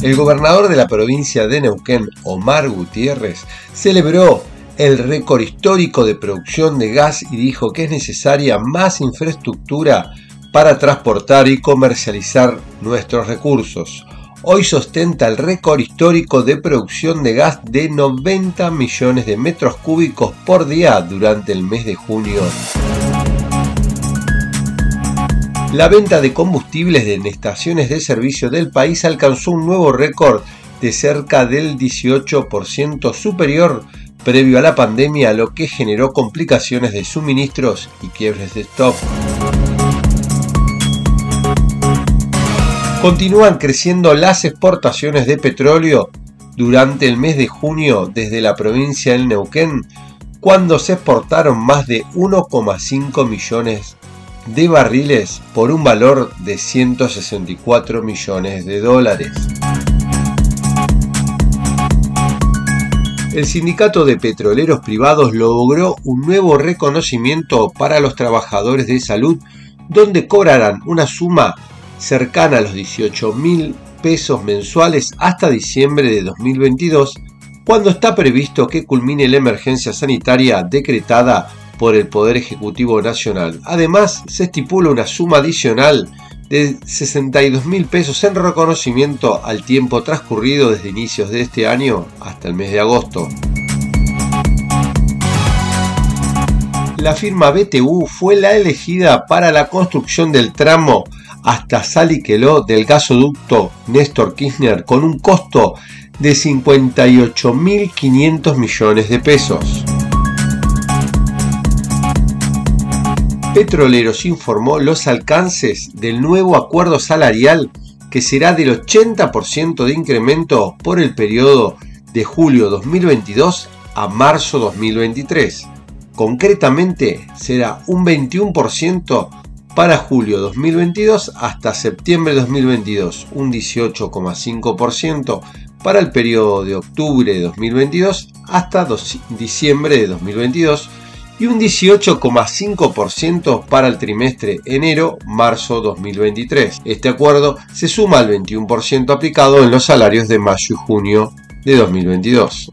El gobernador de la provincia de Neuquén, Omar Gutiérrez, celebró el récord histórico de producción de gas y dijo que es necesaria más infraestructura para transportar y comercializar nuestros recursos. Hoy sostenta el récord histórico de producción de gas de 90 millones de metros cúbicos por día durante el mes de junio. La venta de combustibles en estaciones de servicio del país alcanzó un nuevo récord de cerca del 18% superior previo a la pandemia, lo que generó complicaciones de suministros y quiebres de stock. Continúan creciendo las exportaciones de petróleo durante el mes de junio desde la provincia del Neuquén, cuando se exportaron más de 1,5 millones de barriles por un valor de 164 millones de dólares. El sindicato de petroleros privados logró un nuevo reconocimiento para los trabajadores de salud, donde cobrarán una suma cercana a los 18 mil pesos mensuales hasta diciembre de 2022, cuando está previsto que culmine la emergencia sanitaria decretada por el Poder Ejecutivo Nacional. Además, se estipula una suma adicional de 62 mil pesos en reconocimiento al tiempo transcurrido desde inicios de este año hasta el mes de agosto. La firma BTU fue la elegida para la construcción del tramo hasta Saliqueló del gasoducto Néstor Kirchner con un costo de 58.500 millones de pesos. Petroleros informó los alcances del nuevo acuerdo salarial que será del 80% de incremento por el periodo de julio 2022 a marzo 2023. Concretamente será un 21% para julio 2022 hasta septiembre 2022, un 18,5% para el periodo de octubre de 2022 hasta diciembre de 2022 y un 18,5% para el trimestre enero-marzo 2023. Este acuerdo se suma al 21% aplicado en los salarios de mayo y junio de 2022.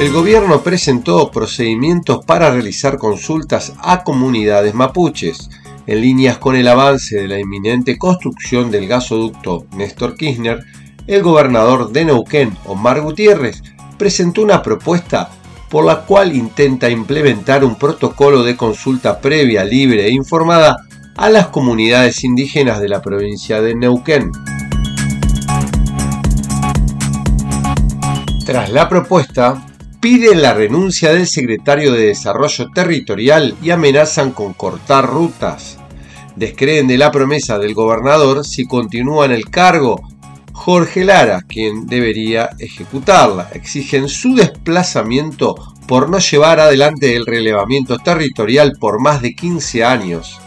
El gobierno presentó procedimientos para realizar consultas a comunidades mapuches, en líneas con el avance de la inminente construcción del gasoducto Néstor Kirchner, el gobernador de Neuquén, Omar Gutiérrez, presentó una propuesta por la cual intenta implementar un protocolo de consulta previa, libre e informada a las comunidades indígenas de la provincia de Neuquén. Tras la propuesta, piden la renuncia del secretario de Desarrollo Territorial y amenazan con cortar rutas. Descreen de la promesa del gobernador si continúa en el cargo Jorge Lara, quien debería ejecutarla. Exigen su desplazamiento por no llevar adelante el relevamiento territorial por más de 15 años.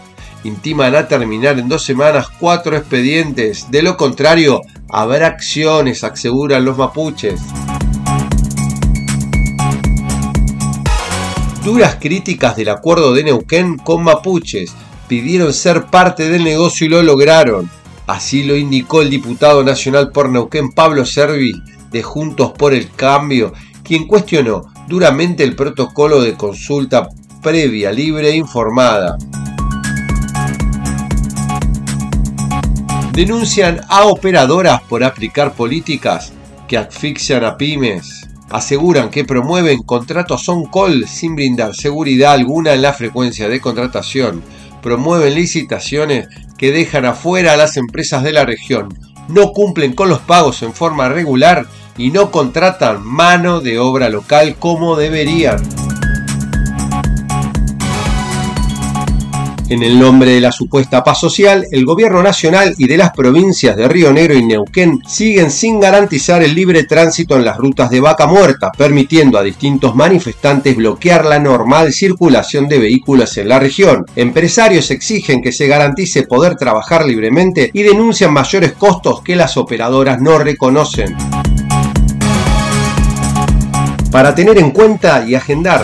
Intiman a terminar en dos semanas cuatro expedientes, de lo contrario habrá acciones, aseguran los mapuches. Duras críticas del acuerdo de Neuquén con mapuches, pidieron ser parte del negocio y lo lograron. Así lo indicó el diputado nacional por Neuquén Pablo Servi de Juntos por el Cambio, quien cuestionó duramente el protocolo de consulta previa, libre e informada. Denuncian a operadoras por aplicar políticas que asfixian a pymes. Aseguran que promueven contratos on-call sin brindar seguridad alguna en la frecuencia de contratación. Promueven licitaciones que dejan afuera a las empresas de la región, no cumplen con los pagos en forma regular y no contratan mano de obra local como deberían. En el nombre de la supuesta paz social, el gobierno nacional y de las provincias de Río Negro y Neuquén siguen sin garantizar el libre tránsito en las rutas de vaca muerta, permitiendo a distintos manifestantes bloquear la normal circulación de vehículos en la región. Empresarios exigen que se garantice poder trabajar libremente y denuncian mayores costos que las operadoras no reconocen. Para tener en cuenta y agendar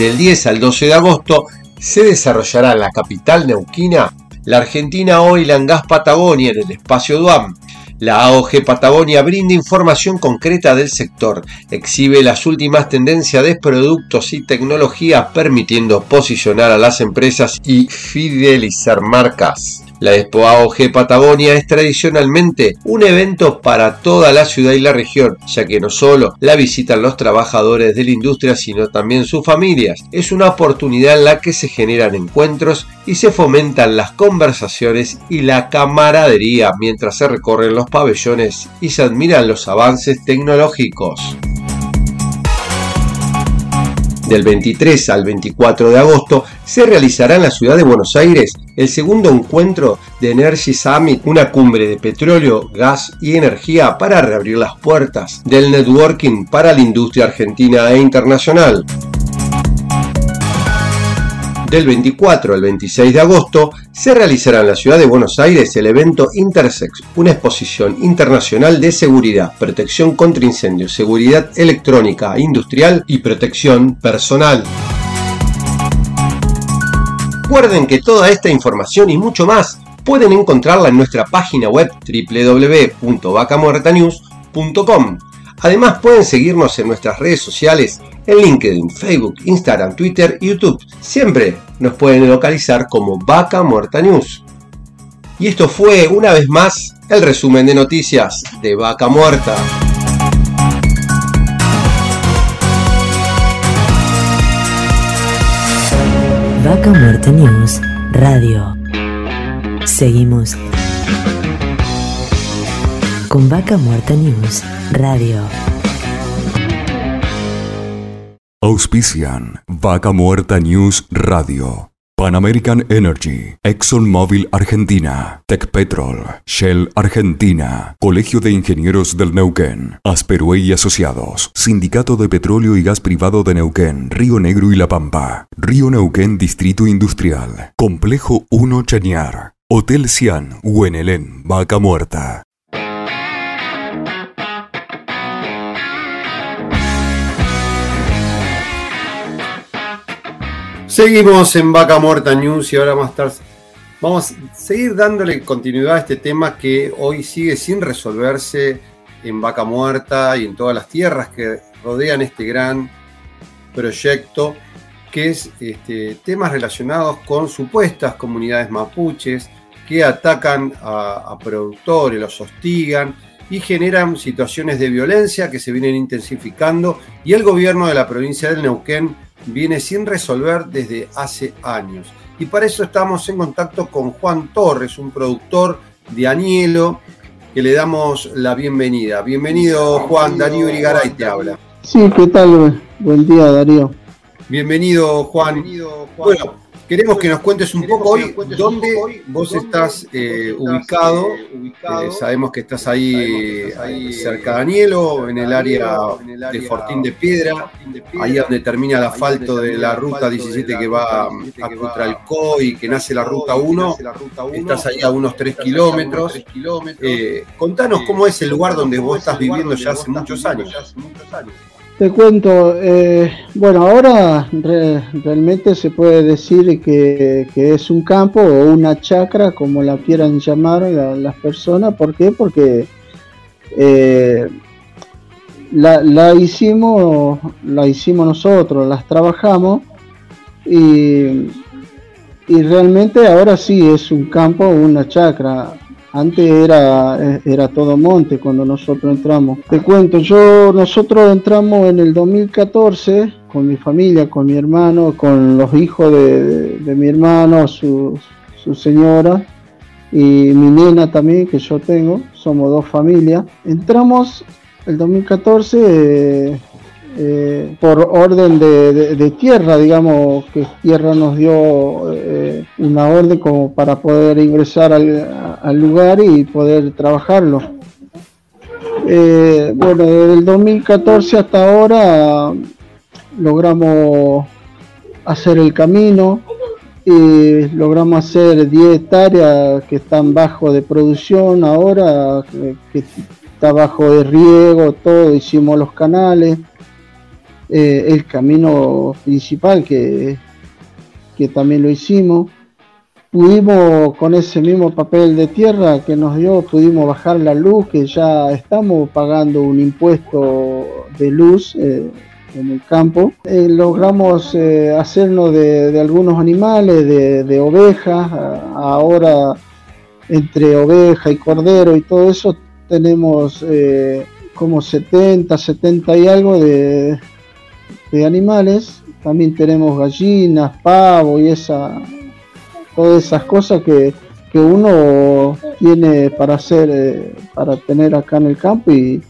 del 10 al 12 de agosto, se desarrollará en la capital neuquina la Argentina Oil Gas Patagonia en el espacio Duam. La AOG Patagonia brinda información concreta del sector, exhibe las últimas tendencias de productos y tecnología permitiendo posicionar a las empresas y fidelizar marcas. La Expo AOG Patagonia es tradicionalmente un evento para toda la ciudad y la región, ya que no solo la visitan los trabajadores de la industria, sino también sus familias. Es una oportunidad en la que se generan encuentros y se fomentan las conversaciones y la camaradería mientras se recorren los pabellones y se admiran los avances tecnológicos. Del 23 al 24 de agosto se realizará en la ciudad de Buenos Aires el segundo encuentro de Energy Summit, una cumbre de petróleo, gas y energía para reabrir las puertas del networking para la industria argentina e internacional. Del 24 al 26 de agosto se realizará en la ciudad de Buenos Aires el evento Intersex, una exposición internacional de seguridad, protección contra incendios, seguridad electrónica, industrial y protección personal. Recuerden que toda esta información y mucho más pueden encontrarla en nuestra página web www.vacamuertanews.com. Además pueden seguirnos en nuestras redes sociales en LinkedIn, Facebook, Instagram, Twitter y YouTube. Siempre nos pueden localizar como Vaca Muerta News. Y esto fue una vez más el resumen de noticias de Vaca Muerta. Vaca Muerta News Radio. Seguimos con Vaca Muerta News Radio. Auspician Vaca Muerta News Radio. Pan American Energy, ExxonMobil Argentina, Petrol, Shell Argentina, Colegio de Ingenieros del Neuquén, Asperue y Asociados, Sindicato de Petróleo y Gas Privado de Neuquén, Río Negro y La Pampa, Río Neuquén Distrito Industrial, Complejo 1 Chañar, Hotel Cian, Huenelén, Vaca Muerta. Seguimos en Vaca Muerta News y ahora más tarde vamos a seguir dándole continuidad a este tema que hoy sigue sin resolverse en Vaca Muerta y en todas las tierras que rodean este gran proyecto, que es este, temas relacionados con supuestas comunidades mapuches que atacan a, a productores, los hostigan y generan situaciones de violencia que se vienen intensificando y el gobierno de la provincia del Neuquén viene sin resolver desde hace años. Y para eso estamos en contacto con Juan Torres, un productor de Anielo, que le damos la bienvenida. Bienvenido Juan, Darío Irigaray te habla. Sí, ¿qué tal? Buen día Darío. Bienvenido Juan. Bueno, Queremos que nos cuentes un poco hoy dónde vos estás eh, ubicado. Eh, sabemos que estás ahí, cerca de Danielo, en el área de Fortín de Piedra, ahí donde termina el asfalto de la ruta 17 que va a Cutralcó y que nace la ruta 1. Estás ahí a unos 3 kilómetros. Eh, contanos cómo es el lugar donde vos estás viviendo ya hace muchos años. Te cuento, eh, bueno, ahora realmente se puede decir que, es un campo o una chacra, como la quieran llamar las personas. ¿Por qué? Porque eh, la, hicimos, la hicimos nosotros, las trabajamos y, y realmente ahora sí es un campo o una chacra. Antes era, era todo monte cuando nosotros entramos. Te cuento, yo nosotros entramos en el 2014 con mi familia, con mi hermano, con los hijos de, mi hermano, su, señora y mi nena también que yo tengo. Somos dos familias. Entramos el 2014 eh, por orden de, tierra, digamos que tierra nos dio eh, una orden como para poder ingresar al, lugar y poder trabajarlo. Eh, bueno, desde el 2014 hasta ahora logramos hacer el camino y logramos hacer 10 hectáreas que están bajo de producción ahora, que está bajo de riego, todo, hicimos los canales eh, el camino principal que, que también lo hicimos. Pudimos con ese mismo papel de tierra que nos dio, pudimos bajar la luz, que ya estamos pagando un impuesto de luz eh, en el campo. Eh, logramos hacernos de, algunos animales, de, ovejas. Ahora, entre oveja y cordero y todo eso, tenemos como 70, 70 y algo de, animales. También tenemos gallinas, pavo y esa, todas esas cosas que, uno tiene para hacer, para tener acá en el campo y,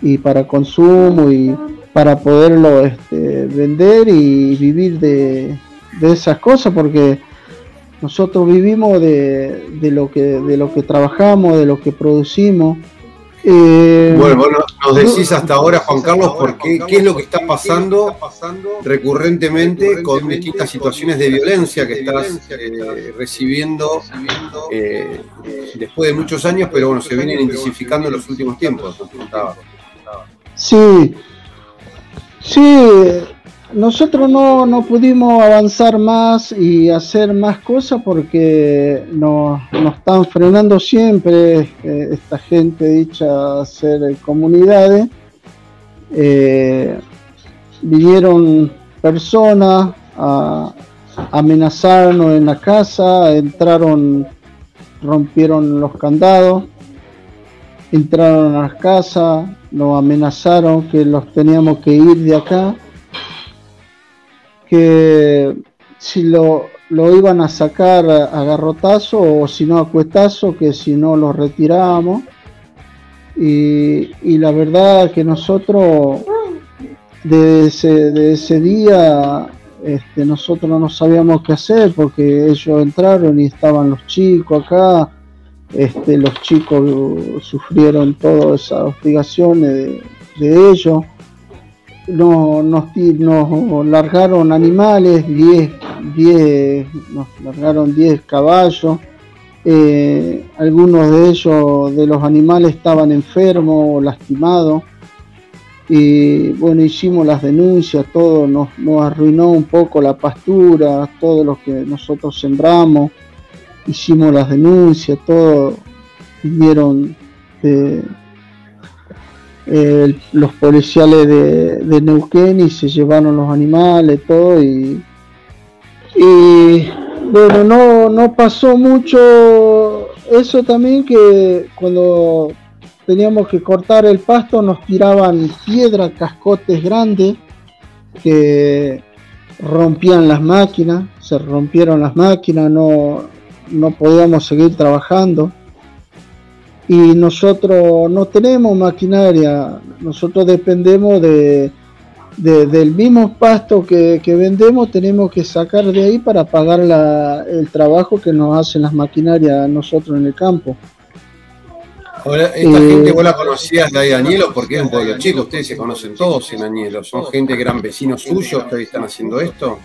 y para consumo y para poderlo este, vender y vivir de, esas cosas porque nosotros vivimos de, lo que de lo que trabajamos de lo que producimos eh, bueno, nos decís hasta ahora, Juan Carlos, por qué, qué es lo que está pasando recurrentemente con distintas situaciones de violencia que estás eh, recibiendo eh, después de muchos años, pero bueno, se vienen intensificando en los últimos tiempos. Sí, Sí, nosotros no, pudimos avanzar más y hacer más cosas porque nos, están frenando siempre eh, esta gente dicha ser comunidades. Eh, vinieron personas a amenazarnos en la casa, entraron, rompieron los candados, entraron a las casas, nos amenazaron que los teníamos que ir de acá, que si lo, lo iban a sacar a garrotazo o si no a cuestazo, que si no lo retirábamos. Y, y la verdad que nosotros de ese, de ese día este, nosotros no sabíamos qué hacer porque ellos entraron y estaban los chicos acá este, los chicos sufrieron todas esas hostigaciones de, ellos. Nos, nos, largaron animales, 10, 10, nos largaron 10 caballos. Eh, algunos de ellos, de los animales, estaban enfermos o lastimados. Y bueno, hicimos las denuncias, todo nos, nos arruinó un poco la pastura, todo lo que nosotros sembramos hicimos las denuncias, todo, vinieron los policiales de, Neuquén y se llevaron los animales, todo, y, y bueno, no, no pasó mucho eso también que cuando teníamos que cortar el pasto nos tiraban piedras, cascotes grandes que rompían las máquinas, se rompieron las máquinas, no, no podíamos seguir trabajando y nosotros no tenemos maquinaria, nosotros dependemos de, del mismo pasto que, vendemos, tenemos que sacar de ahí para pagar el trabajo que nos hacen las maquinarias nosotros en el campo. Ahora, esta gente vos la conocías de ahí Añelo porque es un pueblo chico, ustedes se conocen todos en Añelo, son gente que eran vecinos suyos que hoy están haciendo esto.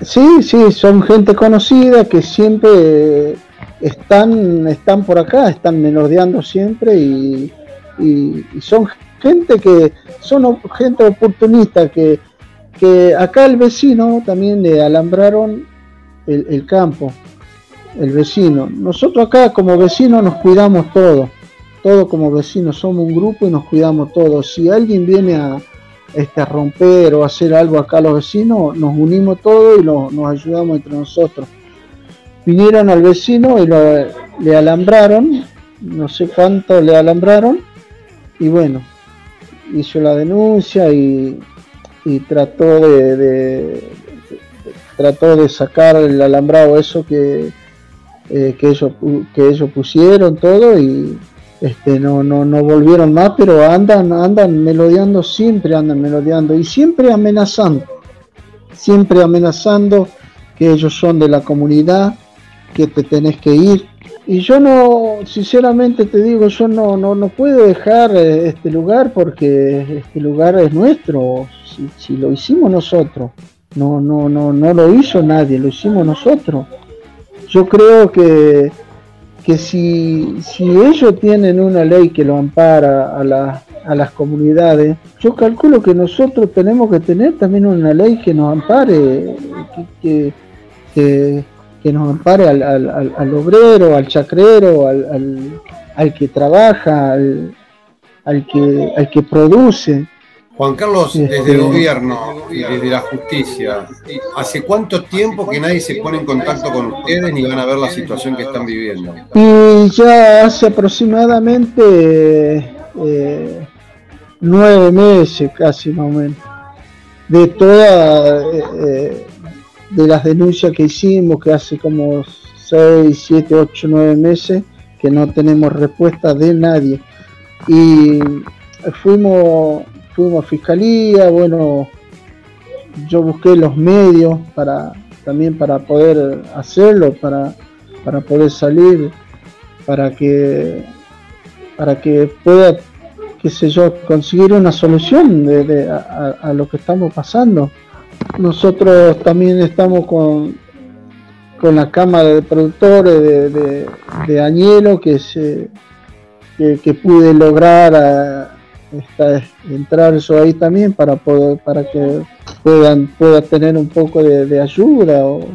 Sí, sí, son gente conocida que siempre están, están por acá, están melodeando siempre y, son gente que son gente oportunista que, que acá el vecino también le alambraron el, el campo el vecino. Nosotros acá como vecinos nos cuidamos todos, todos como vecinos, somos un grupo y nos cuidamos todos. Si alguien viene a, este, a romper o hacer algo acá a los vecinos, nos unimos todos y nos ayudamos entre nosotros. Vinieron al vecino y lo, le alambraron, no sé cuánto le alambraron, y bueno, hizo la denuncia y, trató de, trató de sacar el alambrado eso que, eh, que, ellos, que ellos pusieron todo y este, no, no, no volvieron más, pero andan, andan melodiando, siempre andan melodiando y siempre amenazando, siempre amenazando que ellos son de la comunidad, que te tenés que ir. Y yo no, sinceramente te digo, yo no, no, no puedo dejar eh, este lugar porque este lugar es nuestro, si, lo hicimos nosotros, no, no, no, no lo hizo nadie, lo hicimos nosotros. Yo creo que, que si, si ellos tienen una ley que lo ampara a, a las comunidades, yo calculo que nosotros tenemos que tener también una ley que nos ampare, que, que, nos ampare al, obrero, al chacrero, al, al que trabaja, al, que, al que produce. Juan Carlos, desde el gobierno y desde la justicia, ¿hace cuánto tiempo que nadie se pone en contacto con ustedes ni van a ver la situación que están viviendo? Y ya hace aproximadamente eh, nueve meses, casi más o menos, de todas eh, eh, de las denuncias que hicimos, que hace como seis, siete, ocho, nueve meses, que no tenemos respuesta de nadie. Y fuimos fuimos a fiscalía, bueno, yo busqué los medios para también para poder hacerlo, para, para poder salir, para que para que pueda, qué sé yo, conseguir una solución de, a, lo que estamos pasando. Nosotros también estamos con, con la Cámara de Productores de, de, Añelo que, se, que, que pude lograr a, está, entrar eso ahí también para poder para que puedan pueda tener un poco de, ayuda o,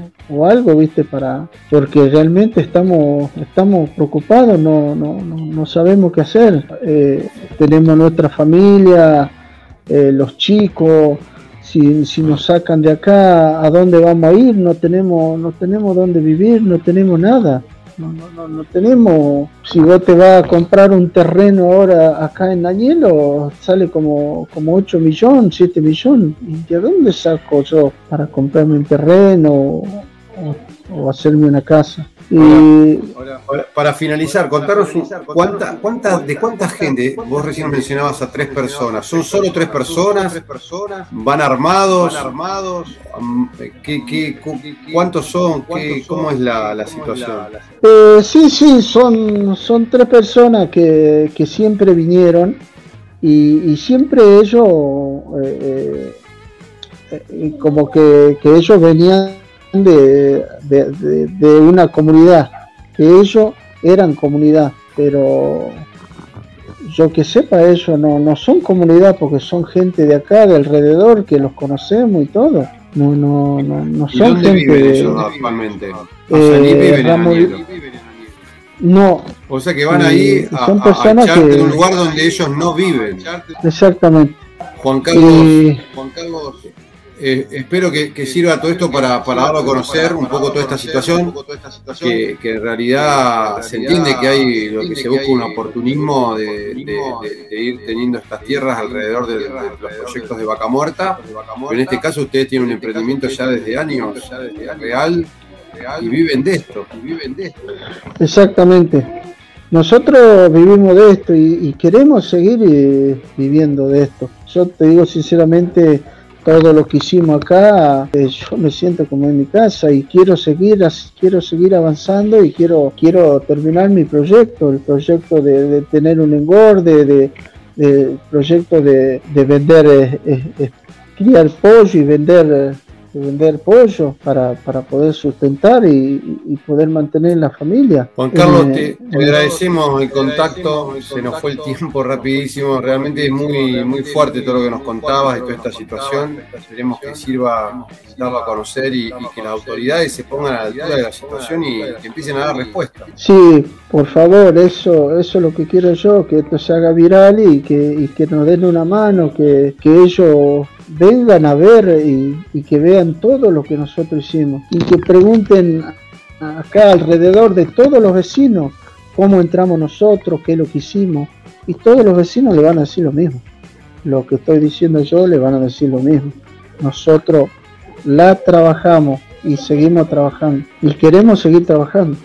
algo viste para porque realmente estamos estamos preocupados no no, no, sabemos qué hacer. Eh, tenemos nuestra familia eh, los chicos si, si nos sacan de acá a dónde vamos a ir no tenemos no tenemos dónde vivir no tenemos nada no, no, no, tenemos. Si vos te vas a comprar un terreno ahora acá en Añelo, sale como, como 8 millones, 7 millones. ¿Y de dónde saco yo para comprarme un terreno o hacerme una casa? Para finalizar, contaros cuánta, cuánta, de cuánta gente, vos recién mencionabas a tres personas, ¿son solo tres personas? ¿Van armados? ¿Qué, cuántos son? ¿Cómo es la, situación? Eh, sí, sí, son, son tres personas que, siempre vinieron y, siempre ellos, eh, eh, como que, que ellos venían de, de, una comunidad, que ellos eran comunidad, pero yo que sepa, ellos no, no son comunidad porque son gente de acá, de alrededor, que los conocemos y todo. No, no, no, no son gente viven ellos actualmente? Eh, no. O sea que van ahí a, son personas que, en un lugar donde ellos no viven. Exactamente. Juan Carlos, Juan Carlos eh, espero que, sirva todo esto para, para darlo a conocer un poco toda esta situación, que, en realidad se entiende que hay lo que se busca un oportunismo de, ir teniendo estas tierras alrededor de, los proyectos de Vaca Muerta, en este caso ustedes tienen un emprendimiento ya desde años real y viven de esto, y viven de esto. Exactamente. Nosotros vivimos de esto y, queremos seguir eh, viviendo de esto. Yo te digo sinceramente, todo lo que hicimos acá, eh, yo me siento como en mi casa y quiero seguir, quiero seguir avanzando y quiero, quiero terminar mi proyecto, el proyecto de, tener un engorde, de, proyecto de, vender, eh, eh, criar pollo y vender vender pollo para, para poder sustentar y, poder mantener la familia. Juan Carlos, eh, te, agradecemos el contacto, se nos fue el tiempo rapidísimo, realmente es muy, muy fuerte todo lo que nos contabas de toda esta situación, esperemos que sirva darlo a conocer y, que las autoridades se pongan a la altura de la situación y que empiecen a dar respuesta. Sí, por favor, eso, eso es lo que quiero yo, que esto se haga viral y que, y que nos den una mano, que, que ellos vengan a ver y, que vean todo lo que nosotros hicimos y que pregunten acá alrededor de todos los vecinos cómo entramos nosotros, qué es lo que hicimos y todos los vecinos le van a decir lo mismo. Lo que estoy diciendo yo le van a decir lo mismo. Nosotros la trabajamos y seguimos trabajando y queremos seguir trabajando.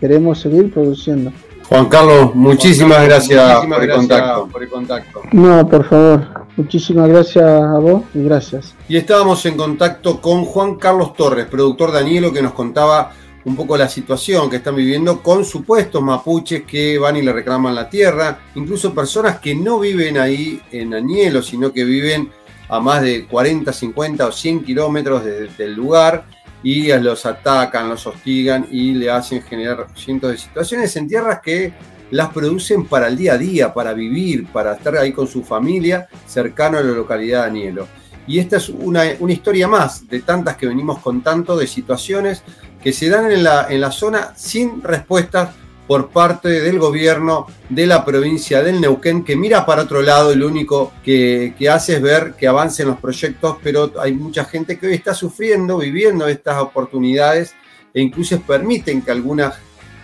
Queremos seguir produciendo. Juan Carlos, muchísimas gracias, por, el contacto. por el contacto. No, por favor. Muchísimas gracias a vos y gracias. Y estábamos en contacto con Juan Carlos Torres, productor de Anielo, que nos contaba un poco la situación que están viviendo con supuestos mapuches que van y le reclaman la tierra, incluso personas que no viven ahí en Anielo, sino que viven a más de 40, 50 o 100 kilómetros del lugar y los atacan, los hostigan y le hacen generar cientos de situaciones en tierras que las producen para el día a día, para vivir, para estar ahí con su familia, cercano a la localidad de Anielo. Y esta es una, historia más de tantas que venimos contando, de situaciones que se dan en la, en la zona sin respuestas por parte del gobierno de la provincia del Neuquén, que mira para otro lado y lo único que, que, hace es ver que avancen los proyectos, pero hay mucha gente que hoy está sufriendo, viviendo estas oportunidades e incluso permiten que algunas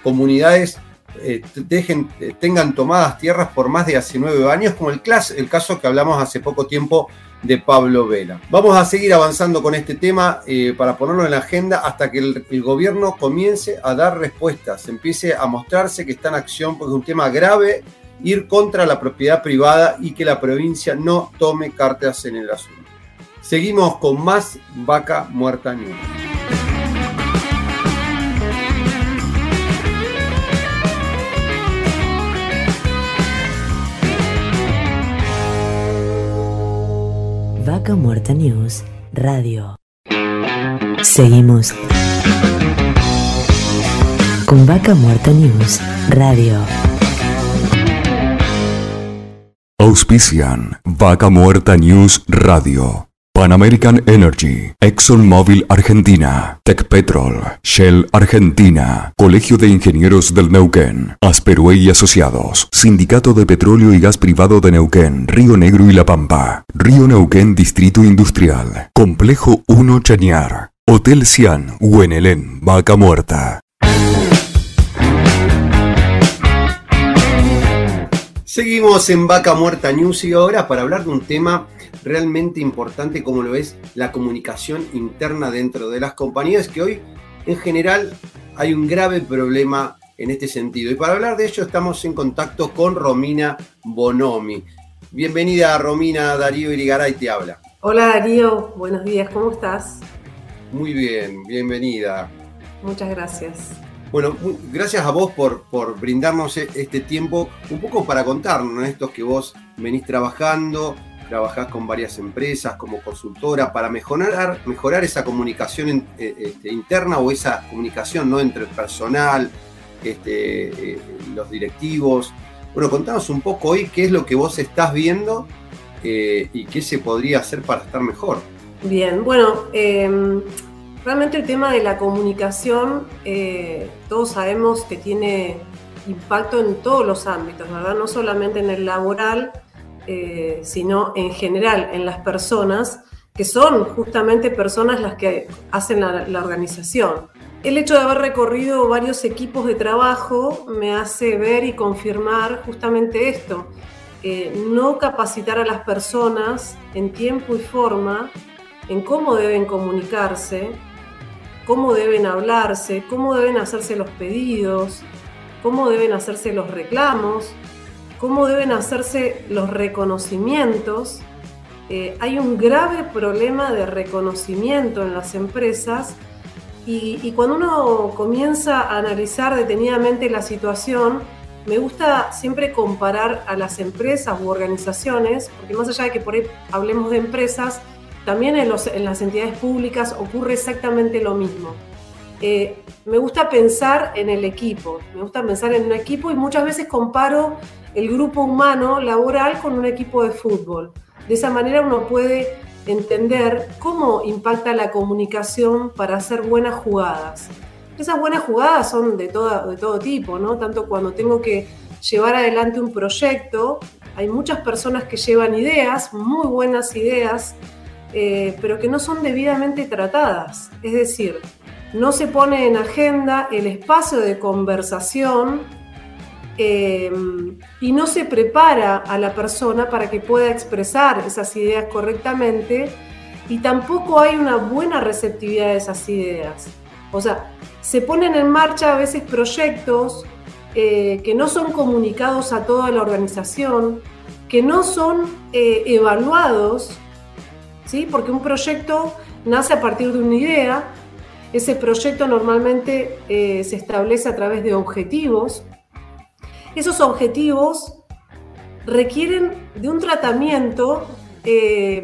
comunidades eh, dejen, eh, tengan tomadas tierras por más de hace nueve años, como el, el caso que hablamos hace poco tiempo de Pablo Vela. Vamos a seguir avanzando con este tema eh, para ponerlo en la agenda hasta que el, gobierno comience a dar respuestas, empiece a mostrarse que está en acción porque es un tema grave ir contra la propiedad privada y que la provincia no tome cartas en el asunto. Seguimos con más Vaca Muerta News. Vaca Muerta News Radio. Seguimos con Vaca Muerta News Radio. Auspician Vaca Muerta News Radio. Pan American Energy, ExxonMobil Argentina, Petrol, Shell Argentina, Colegio de Ingenieros del Neuquén, Asperue y Asociados, Sindicato de Petróleo y Gas Privado de Neuquén, Río Negro y La Pampa, Río Neuquén Distrito Industrial, Complejo 1 Chañar, Hotel Cian, Huenelén, Vaca Muerta. Seguimos en Vaca Muerta News y ahora para hablar de un tema realmente importante como lo es la comunicación interna dentro de las compañías, que hoy en general hay un grave problema en este sentido. Y para hablar de ello estamos en contacto con Romina Bonomi. Bienvenida Romina, Darío Irigaray te habla. Hola Darío, buenos días, ¿cómo estás? Muy bien, bienvenida. Muchas gracias. Bueno, gracias a vos por, por brindarnos e-, este tiempo, un poco para contarnos esto que vos venís trabajando, trabajás con varias empresas como consultora para mejorar, mejorar esa comunicación eh, este, interna o esa comunicación ¿no? entre el personal, este, eh, los directivos. Bueno, contanos un poco hoy qué es lo que vos estás viendo eh, y qué se podría hacer para estar mejor. Bien, bueno, em, Realmente el tema de la comunicación, todos sabemos que tiene impacto en todos los ámbitos, ¿verdad? No solamente en el laboral, eh, sino en general en las personas, que son justamente personas las que hacen la, organización. El hecho de haber recorrido varios equipos de trabajo me hace ver y confirmar justamente esto. no capacitar a las personas en tiempo y forma en cómo deben comunicarse, cómo deben hablarse, cómo deben hacerse los pedidos, cómo deben hacerse los reclamos, cómo deben hacerse los reconocimientos. Eh, hay un grave problema de reconocimiento en las empresas y, y, cuando uno comienza a analizar detenidamente la situación, me gusta siempre comparar a las empresas u organizaciones, porque más allá de que por ahí hablemos de empresas, también en, las entidades públicas ocurre exactamente lo mismo. Eh, me gusta pensar en el equipo, me gusta pensar en un equipo y muchas veces comparo el grupo humano laboral con un equipo de fútbol. De esa manera uno puede entender cómo impacta la comunicación para hacer buenas jugadas. Esas buenas jugadas son de, de todo tipo, ¿no? Tanto cuando tengo que llevar adelante un proyecto, hay muchas personas que llevan ideas, muy buenas ideas, eh, pero que no son debidamente tratadas. Es decir, no se pone en agenda el espacio de conversación eh, y no se prepara a la persona para que pueda expresar esas ideas correctamente y tampoco hay una buena receptividad de esas ideas. O sea, se ponen en marcha a veces proyectos eh, que no son comunicados a toda la organización, que no son evaluados ¿sí? Porque un proyecto nace a partir de una idea, ese proyecto normalmente eh, se establece a través de objetivos. Esos objetivos requieren de un tratamiento eh,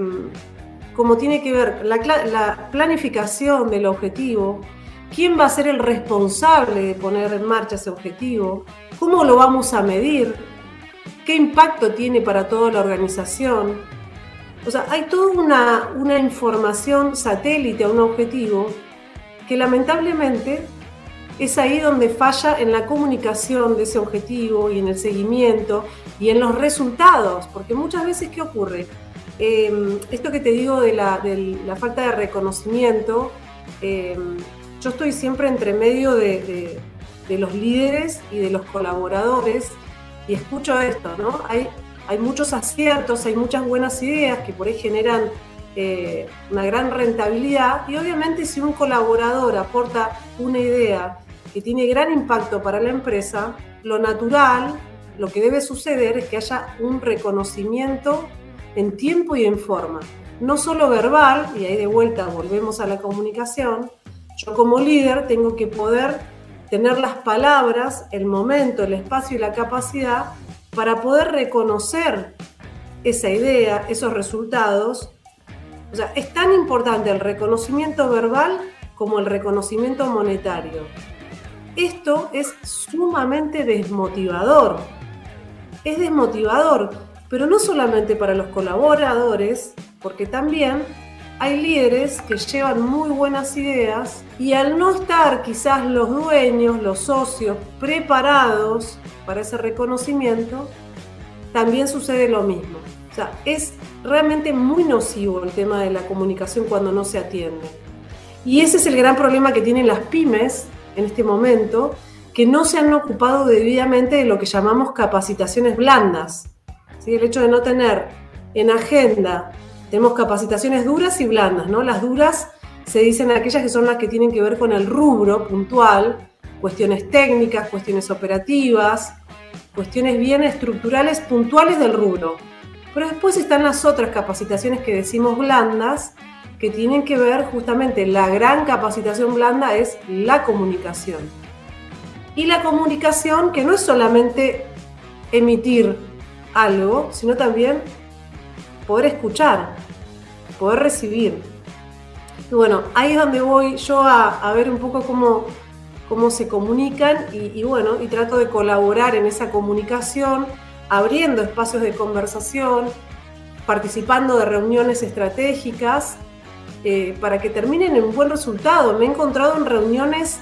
como tiene que ver la, la, planificación del objetivo, quién va a ser el responsable de poner en marcha ese objetivo, cómo lo vamos a medir, qué impacto tiene para toda la organización, O sea, hay toda una, una información satélite a un objetivo que lamentablemente es ahí donde falla en la comunicación de ese objetivo y en el seguimiento y en los resultados, porque muchas veces, ¿qué ocurre? Em, esto que te digo de la, falta de reconocimiento, em, yo estoy siempre entre medio de, los líderes y de los colaboradores y escucho esto, ¿no? Hay, hay muchos aciertos, hay muchas buenas ideas que por ahí generan eh, una gran rentabilidad y obviamente si un colaborador aporta una idea que tiene gran impacto para la empresa, lo natural, lo que debe suceder es que haya un reconocimiento en tiempo y en forma. No solo verbal, y ahí de vuelta volvemos a la comunicación, yo como líder tengo que poder tener las palabras, el momento, el espacio y la capacidad para poder reconocer esa idea, esos resultados. O sea, es tan importante el reconocimiento verbal como el reconocimiento monetario. Esto es sumamente desmotivador. Es desmotivador, pero no solamente para los colaboradores, porque también hay líderes que llevan muy buenas ideas y al no estar quizás los dueños, los socios preparados para ese reconocimiento, también sucede lo mismo. O sea, es realmente muy nocivo el tema de la comunicación cuando no se atiende. Y ese es el gran problema que tienen las pymes en este momento que no se han ocupado debidamente de lo que llamamos capacitaciones blandas. ¿Sí? El hecho de no tener en agenda, tenemos capacitaciones duras y blandas, ¿no? Las duras se dicen aquellas que son las que tienen que ver con el rubro puntual, cuestiones técnicas, cuestiones operativas, cuestiones bien estructurales puntuales del rubro. Pero después están las otras capacitaciones que decimos blandas, que tienen que ver justamente, la gran capacitación blanda es la comunicación. Y la comunicación que no es solamente emitir algo, sino también poder escuchar, poder recibir. Y bueno, ahí es donde voy yo a, ver un poco cómo, cómo se comunican y, y, bueno, y trato de colaborar en esa comunicación, abriendo espacios de conversación, participando de reuniones estratégicas eh, para que terminen en un buen resultado. Me he encontrado en reuniones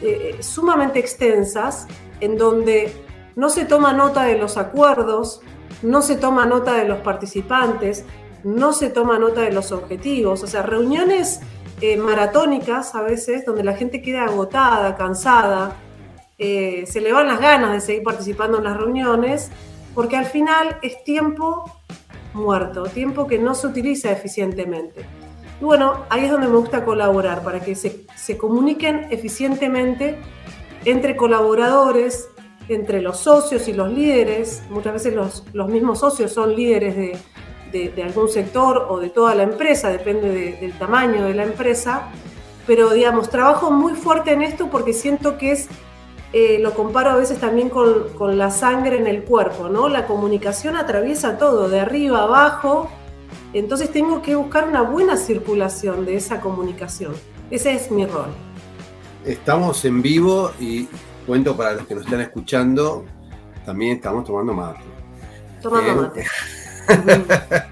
eh, sumamente extensas en donde no se toma nota de los acuerdos, no se toma nota de los participantes, no se toma nota de los objetivos, o sea, reuniones eh, maratónicas a veces donde la gente queda agotada, cansada, se le van las ganas de seguir participando en las reuniones, porque al final es tiempo muerto, tiempo que no se utiliza eficientemente. Y bueno, ahí es donde me gusta colaborar, para que se, comuniquen eficientemente entre colaboradores, entre los socios y los líderes. Muchas veces los, mismos socios son líderes de, algún sector o de toda la empresa, depende del tamaño de la empresa. Pero digamos, trabajo muy fuerte en esto porque siento que es, eh, lo comparo a veces también con, con la sangre en el cuerpo, ¿no? La comunicación atraviesa todo, de arriba abajo, entonces tengo que buscar una buena circulación de esa comunicación. Ese es mi rol. Estamos en vivo y cuento para los que nos están escuchando, también estamos tomando mate. Tomando mate.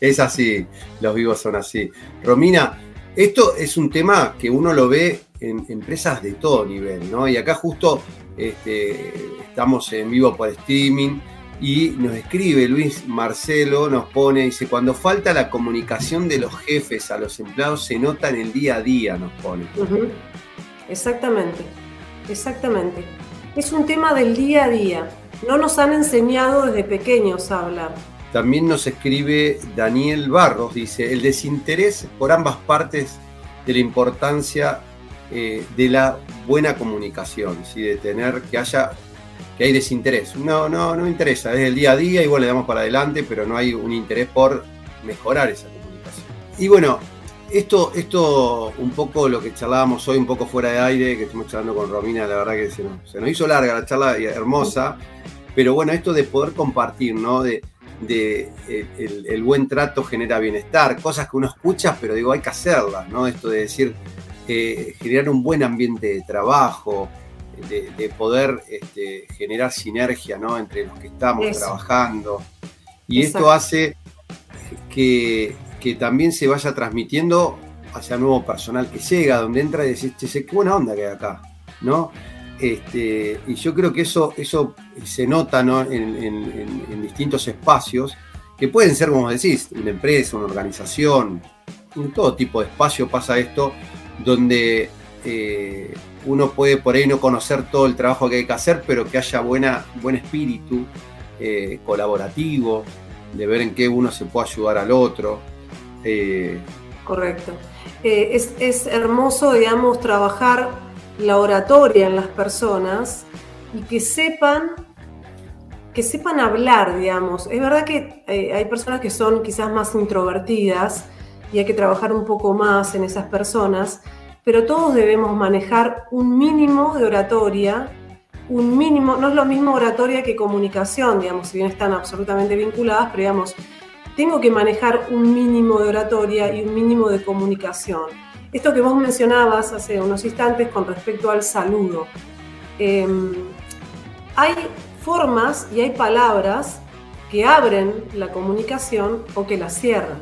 es así, los vivos son así. Romina, esto es un tema que uno lo ve en empresas de todo nivel, ¿no? Y acá justo este, estamos en vivo por streaming y nos escribe Luis Marcelo, nos pone, dice, cuando falta la comunicación de los jefes a los empleados se nota en el día a día, nos pone. Exactamente, exactamente. Es un tema del día a día. No nos han enseñado desde pequeños a hablar. También nos escribe Daniel Barros, dice, el desinterés por ambas partes de la importancia eh, de la buena comunicación, ¿sí? de tener que haya que hay desinterés. No, no, no me interesa, es el día a día, igual le damos para adelante, pero no hay un interés por mejorar esa comunicación. Y bueno, esto, esto un poco lo que charlábamos hoy, un poco fuera de aire, que estamos charlando con Romina, la verdad que se nos, hizo larga la charla hermosa, pero bueno, esto de poder compartir, ¿no? De, de el, buen trato genera bienestar, cosas que uno escucha, pero digo, hay que hacerlas, ¿no? Esto de decir, eh, generar un buen ambiente de trabajo, de, poder este, generar sinergia ¿no? entre los que estamos trabajando. Y esto hace que, que también se vaya transmitiendo hacia nuevo personal que llega, donde entra y che, qué buena onda que hay acá, ¿no? Este, y yo creo que eso, eso se nota en, distintos espacios, que pueden ser, como decís, una empresa, una organización, en todo tipo de espacio pasa esto, donde eh, uno puede por ahí no conocer todo el trabajo que hay que hacer, pero que haya buena, buen espíritu eh, colaborativo, de ver en qué uno se puede ayudar al otro. Eh, Correcto. es, es hermoso, digamos, trabajar la oratoria en las personas y que sepan que sepan hablar, digamos. Es verdad que eh, hay personas que son quizás más introvertidas y hay que trabajar un poco más en esas personas, pero todos debemos manejar un mínimo de oratoria, un mínimo, no es lo mismo oratoria que comunicación, digamos, si bien están absolutamente vinculadas, pero digamos, tengo que manejar un mínimo de oratoria y un mínimo de comunicación. Esto que vos mencionabas hace unos instantes con respecto al saludo. Em, hay formas y hay palabras que abren la comunicación o que la cierran.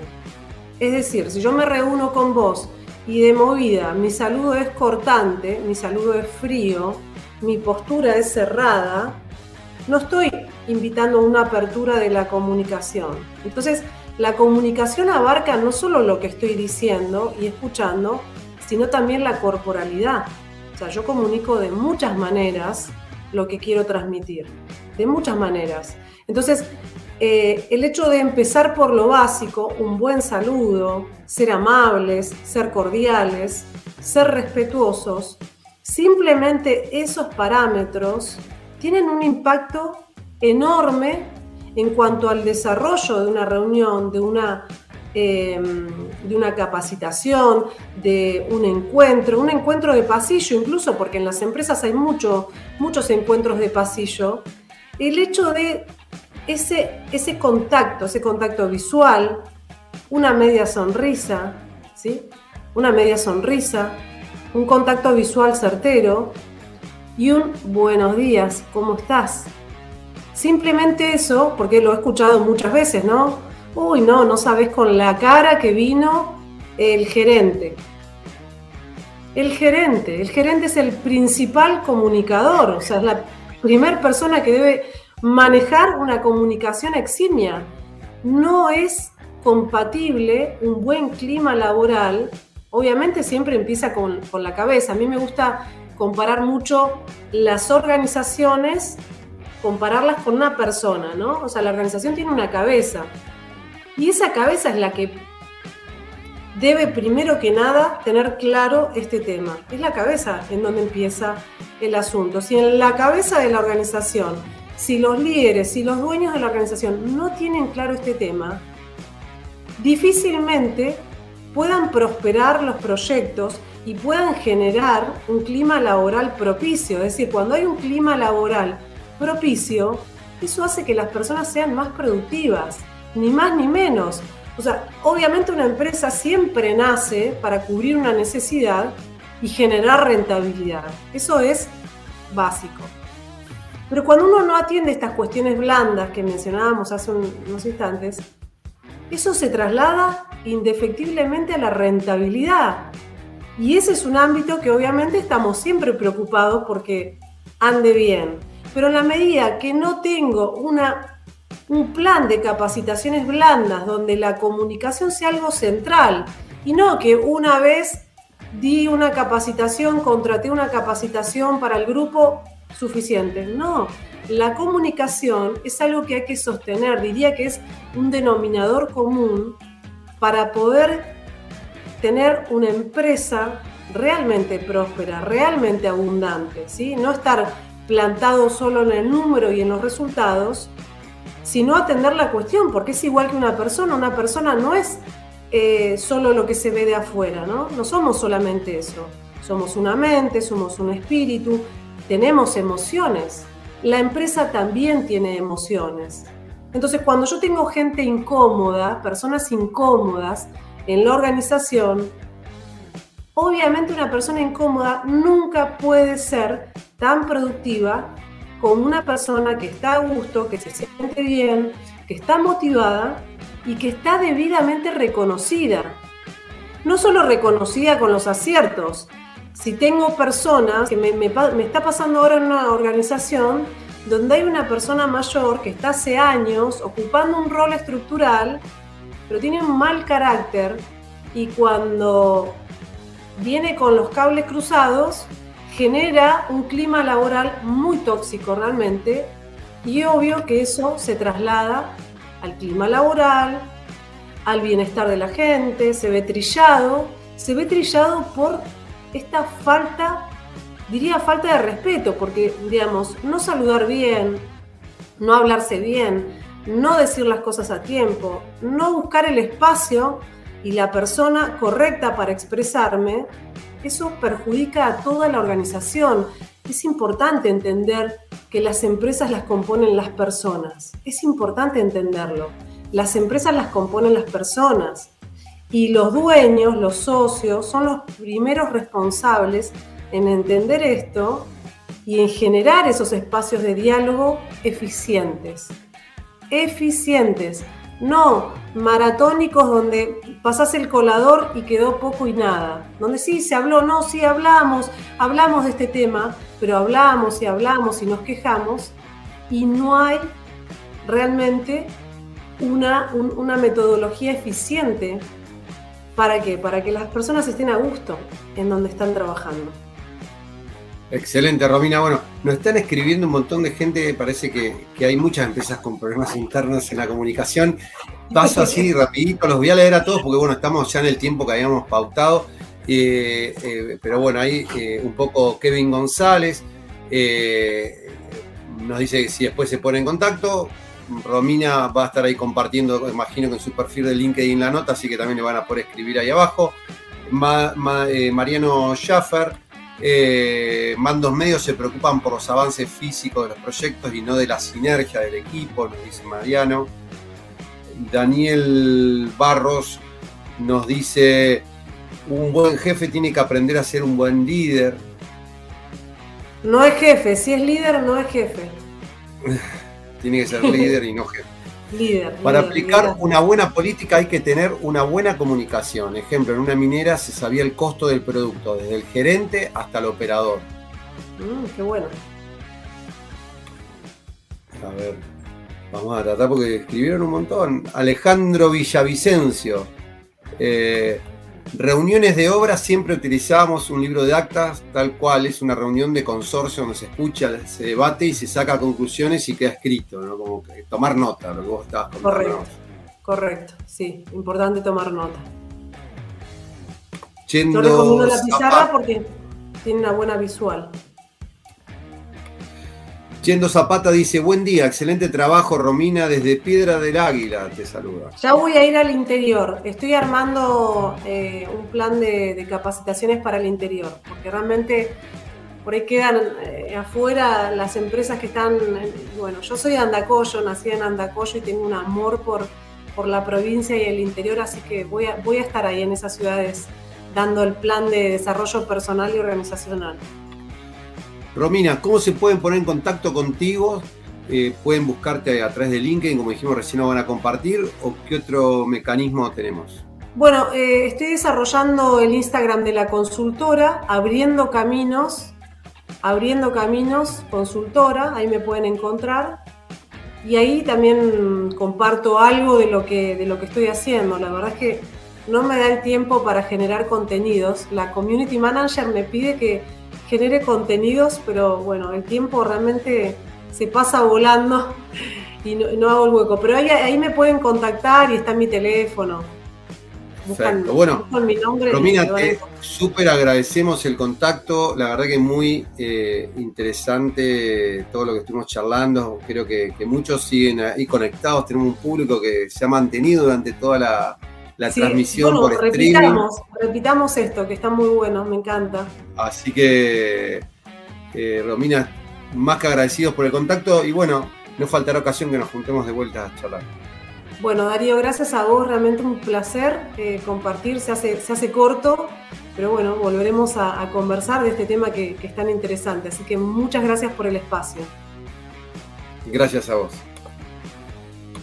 Es decir, si yo me reúno con vos y de movida mi saludo es cortante, mi saludo es frío, mi postura es cerrada, no estoy invitando a una apertura de la comunicación. Entonces, la comunicación abarca no solo lo que estoy diciendo y escuchando, sino también la corporalidad. O sea, yo comunico de muchas maneras lo que quiero transmitir, de muchas maneras. Entonces, eh, el hecho de empezar por lo básico, un buen saludo, ser amables, ser cordiales, ser respetuosos, simplemente esos parámetros tienen un impacto enorme en cuanto al desarrollo de una reunión, de una, em, de una capacitación, de un encuentro, un encuentro de pasillo incluso, porque en las empresas hay mucho, muchos encuentros de pasillo, el hecho de ese, ese contacto, ese contacto visual, una media sonrisa, ¿sí? una media sonrisa, un contacto visual certero y un buenos días, ¿cómo estás? Simplemente eso, porque lo he escuchado muchas veces, ¿no? Uy, no, no sabes con la cara que vino el gerente. El gerente, el gerente es el principal comunicador, o sea, es la primera persona que debe manejar una comunicación eximia. No es compatible un buen clima laboral, obviamente siempre empieza con, la cabeza. A mí me gusta comparar mucho las organizaciones compararlas con una persona, ¿no? O sea, la organización tiene una cabeza. Y esa cabeza es la que debe primero que nada tener claro este tema. Es la cabeza en donde empieza el asunto. Si en la cabeza de la organización, si los líderes, si los dueños de la organización no tienen claro este tema, difícilmente puedan prosperar los proyectos y puedan generar un clima laboral propicio. Es decir, cuando hay un clima laboral propicio, eso hace que las personas sean más productivas, ni más ni menos. O sea, obviamente una empresa siempre nace para cubrir una necesidad y generar rentabilidad. Eso es básico. Pero cuando uno no atiende estas cuestiones blandas que mencionábamos hace unos instantes, eso se traslada indefectiblemente a la rentabilidad. Y ese es un ámbito que obviamente estamos siempre preocupados porque ande bien. Pero en la medida que no tengo una, un plan de capacitaciones blandas donde la comunicación sea algo central y no que una vez di una capacitación, contraté una capacitación para el grupo suficiente. No, la comunicación es algo que hay que sostener, diría que es un denominador común para poder tener una empresa realmente próspera, realmente abundante, ¿sí? No estar plantado solo en el número y en los resultados, sino atender la cuestión, porque es igual que una persona. Una persona no es eh, solo lo que se ve de afuera, ¿no? No somos solamente eso. Somos una mente, somos un espíritu, tenemos emociones. La empresa también tiene emociones. Entonces, cuando yo tengo gente incómoda, personas incómodas en la organización, obviamente una persona incómoda nunca puede ser tan productiva como una persona que está a gusto, que se siente bien, que está motivada y que está debidamente reconocida. No solo reconocida con los aciertos. Si tengo personas, que me, está pasando ahora en una organización donde hay una persona mayor que está hace años ocupando un rol estructural, pero tiene un mal carácter y cuando viene con los cables cruzados, genera un clima laboral muy tóxico realmente y obvio que eso se traslada al clima laboral, al bienestar de la gente, se ve trillado, se ve trillado por esta falta, diría falta de respeto, porque digamos, no saludar bien, no hablarse bien, no decir las cosas a tiempo, no buscar el espacio y la persona correcta para expresarme, eso perjudica a toda la organización. Es importante entender que las empresas las componen las personas. Es importante entenderlo. Las empresas las componen las personas. Y los dueños, los socios, son los primeros responsables en entender esto y en generar esos espacios de diálogo eficientes. Eficientes no maratónicos donde pasás el colador y quedó poco y nada. Donde sí se habló, no, sí hablamos, hablamos de este tema, pero hablamos y hablamos y nos quejamos y no hay realmente una, una metodología eficiente. ¿Para qué? Para que las personas estén a gusto en donde están trabajando. Excelente, Romina. Bueno, nos están escribiendo un montón de gente. Parece que, hay muchas empresas con problemas internos en la comunicación. Paso así rapidito, los voy a leer a todos porque bueno, estamos ya en el tiempo que habíamos pautado. Eh, eh, pero bueno, ahí eh, un poco Kevin González nos dice que si después se pone en contacto, Romina va a estar ahí compartiendo, imagino que en su perfil de LinkedIn la nota, así que también le van a poder escribir ahí abajo. Mariano Schaffer eh, mandos medios se preocupan por los avances físicos de los proyectos y no de la sinergia del equipo, nos dice Mariano. Daniel Barros nos dice, un buen jefe tiene que aprender a ser un buen líder. No es jefe, si es líder no es jefe. tiene que ser líder y no jefe. Para aplicar una buena política hay que tener una buena comunicación. Ejemplo, en una minera se sabía el costo del producto, desde el gerente hasta el operador. Mm, qué bueno. A ver, vamos a tratar porque escribieron un montón. Alejandro Villavicencio. Eh, Reuniones de obra siempre utilizábamos un libro de actas, tal cual es una reunión de consorcio donde se escucha, se debate y se saca conclusiones y queda escrito, ¿no? Como que tomar nota, lo que vos estabas contando. Correcto, correcto, sí, importante tomar nota. Yo recomiendo la pizarra porque tiene una buena visual. Yendo Zapata dice, buen día, excelente trabajo, Romina, desde Piedra del Águila, te saluda. Ya voy a ir al interior, estoy armando eh, un plan de, capacitaciones para el interior, porque realmente por ahí quedan eh, afuera las empresas que están, bueno, yo soy de Andacoyo, nací en Andacoyo y tengo un amor por, por la provincia y el interior, así que voy a, voy a estar ahí en esas ciudades dando el plan de desarrollo personal y organizacional. Romina, ¿cómo se pueden poner en contacto contigo? Eh, ¿Pueden buscarte a través de LinkedIn, como dijimos recién, no van a compartir? ¿O qué otro mecanismo tenemos? Bueno, eh, estoy desarrollando el Instagram de la consultora, abriendo caminos, abriendo caminos, consultora, ahí me pueden encontrar. Y ahí también comparto algo de lo que, de lo que estoy haciendo. La verdad es que no me da el tiempo para generar contenidos. La community manager me pide que genere contenidos, pero bueno, el tiempo realmente se pasa volando y no, hago el hueco. Pero ahí, me pueden contactar y está mi teléfono. Buscan, bueno, mi nombre Romina, te súper agradecemos el contacto. La verdad que es muy eh, interesante todo lo que estuvimos charlando. Creo que, que muchos siguen ahí conectados. Tenemos un público que se ha mantenido durante toda la, la transmisión por repitamos, Repitamos esto, que está muy bueno, me encanta. Así que, eh, Romina, más que agradecidos por el contacto y bueno, no faltará ocasión que nos juntemos de vuelta a charlar. Bueno, Darío, gracias a vos, realmente un placer eh, compartir, se hace, se hace corto, pero bueno, volveremos a, conversar de este tema que, que es tan interesante, así que muchas gracias por el espacio. Gracias a vos.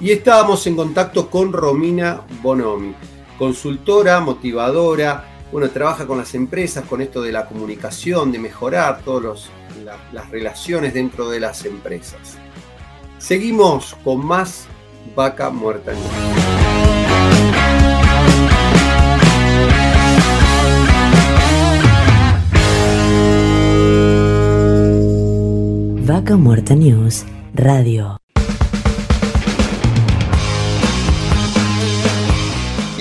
Y estábamos en contacto con Romina Bonomi, consultora, motivadora, bueno, trabaja con las empresas, con esto de la comunicación, de mejorar todas las relaciones dentro de las empresas. Seguimos con más Vaca Muerta Vaca Muerta News Radio.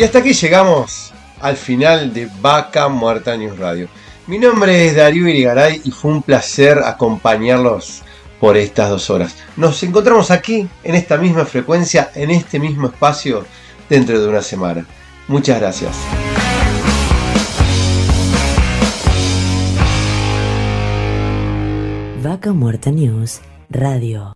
Y hasta aquí llegamos al final de Vaca Muerta News Radio. Mi nombre es Darío Irigaray y fue un placer acompañarlos por estas dos horas. Nos encontramos aquí, en esta misma frecuencia, en este mismo espacio, dentro de una semana. Muchas gracias. Vaca Muerta News Radio.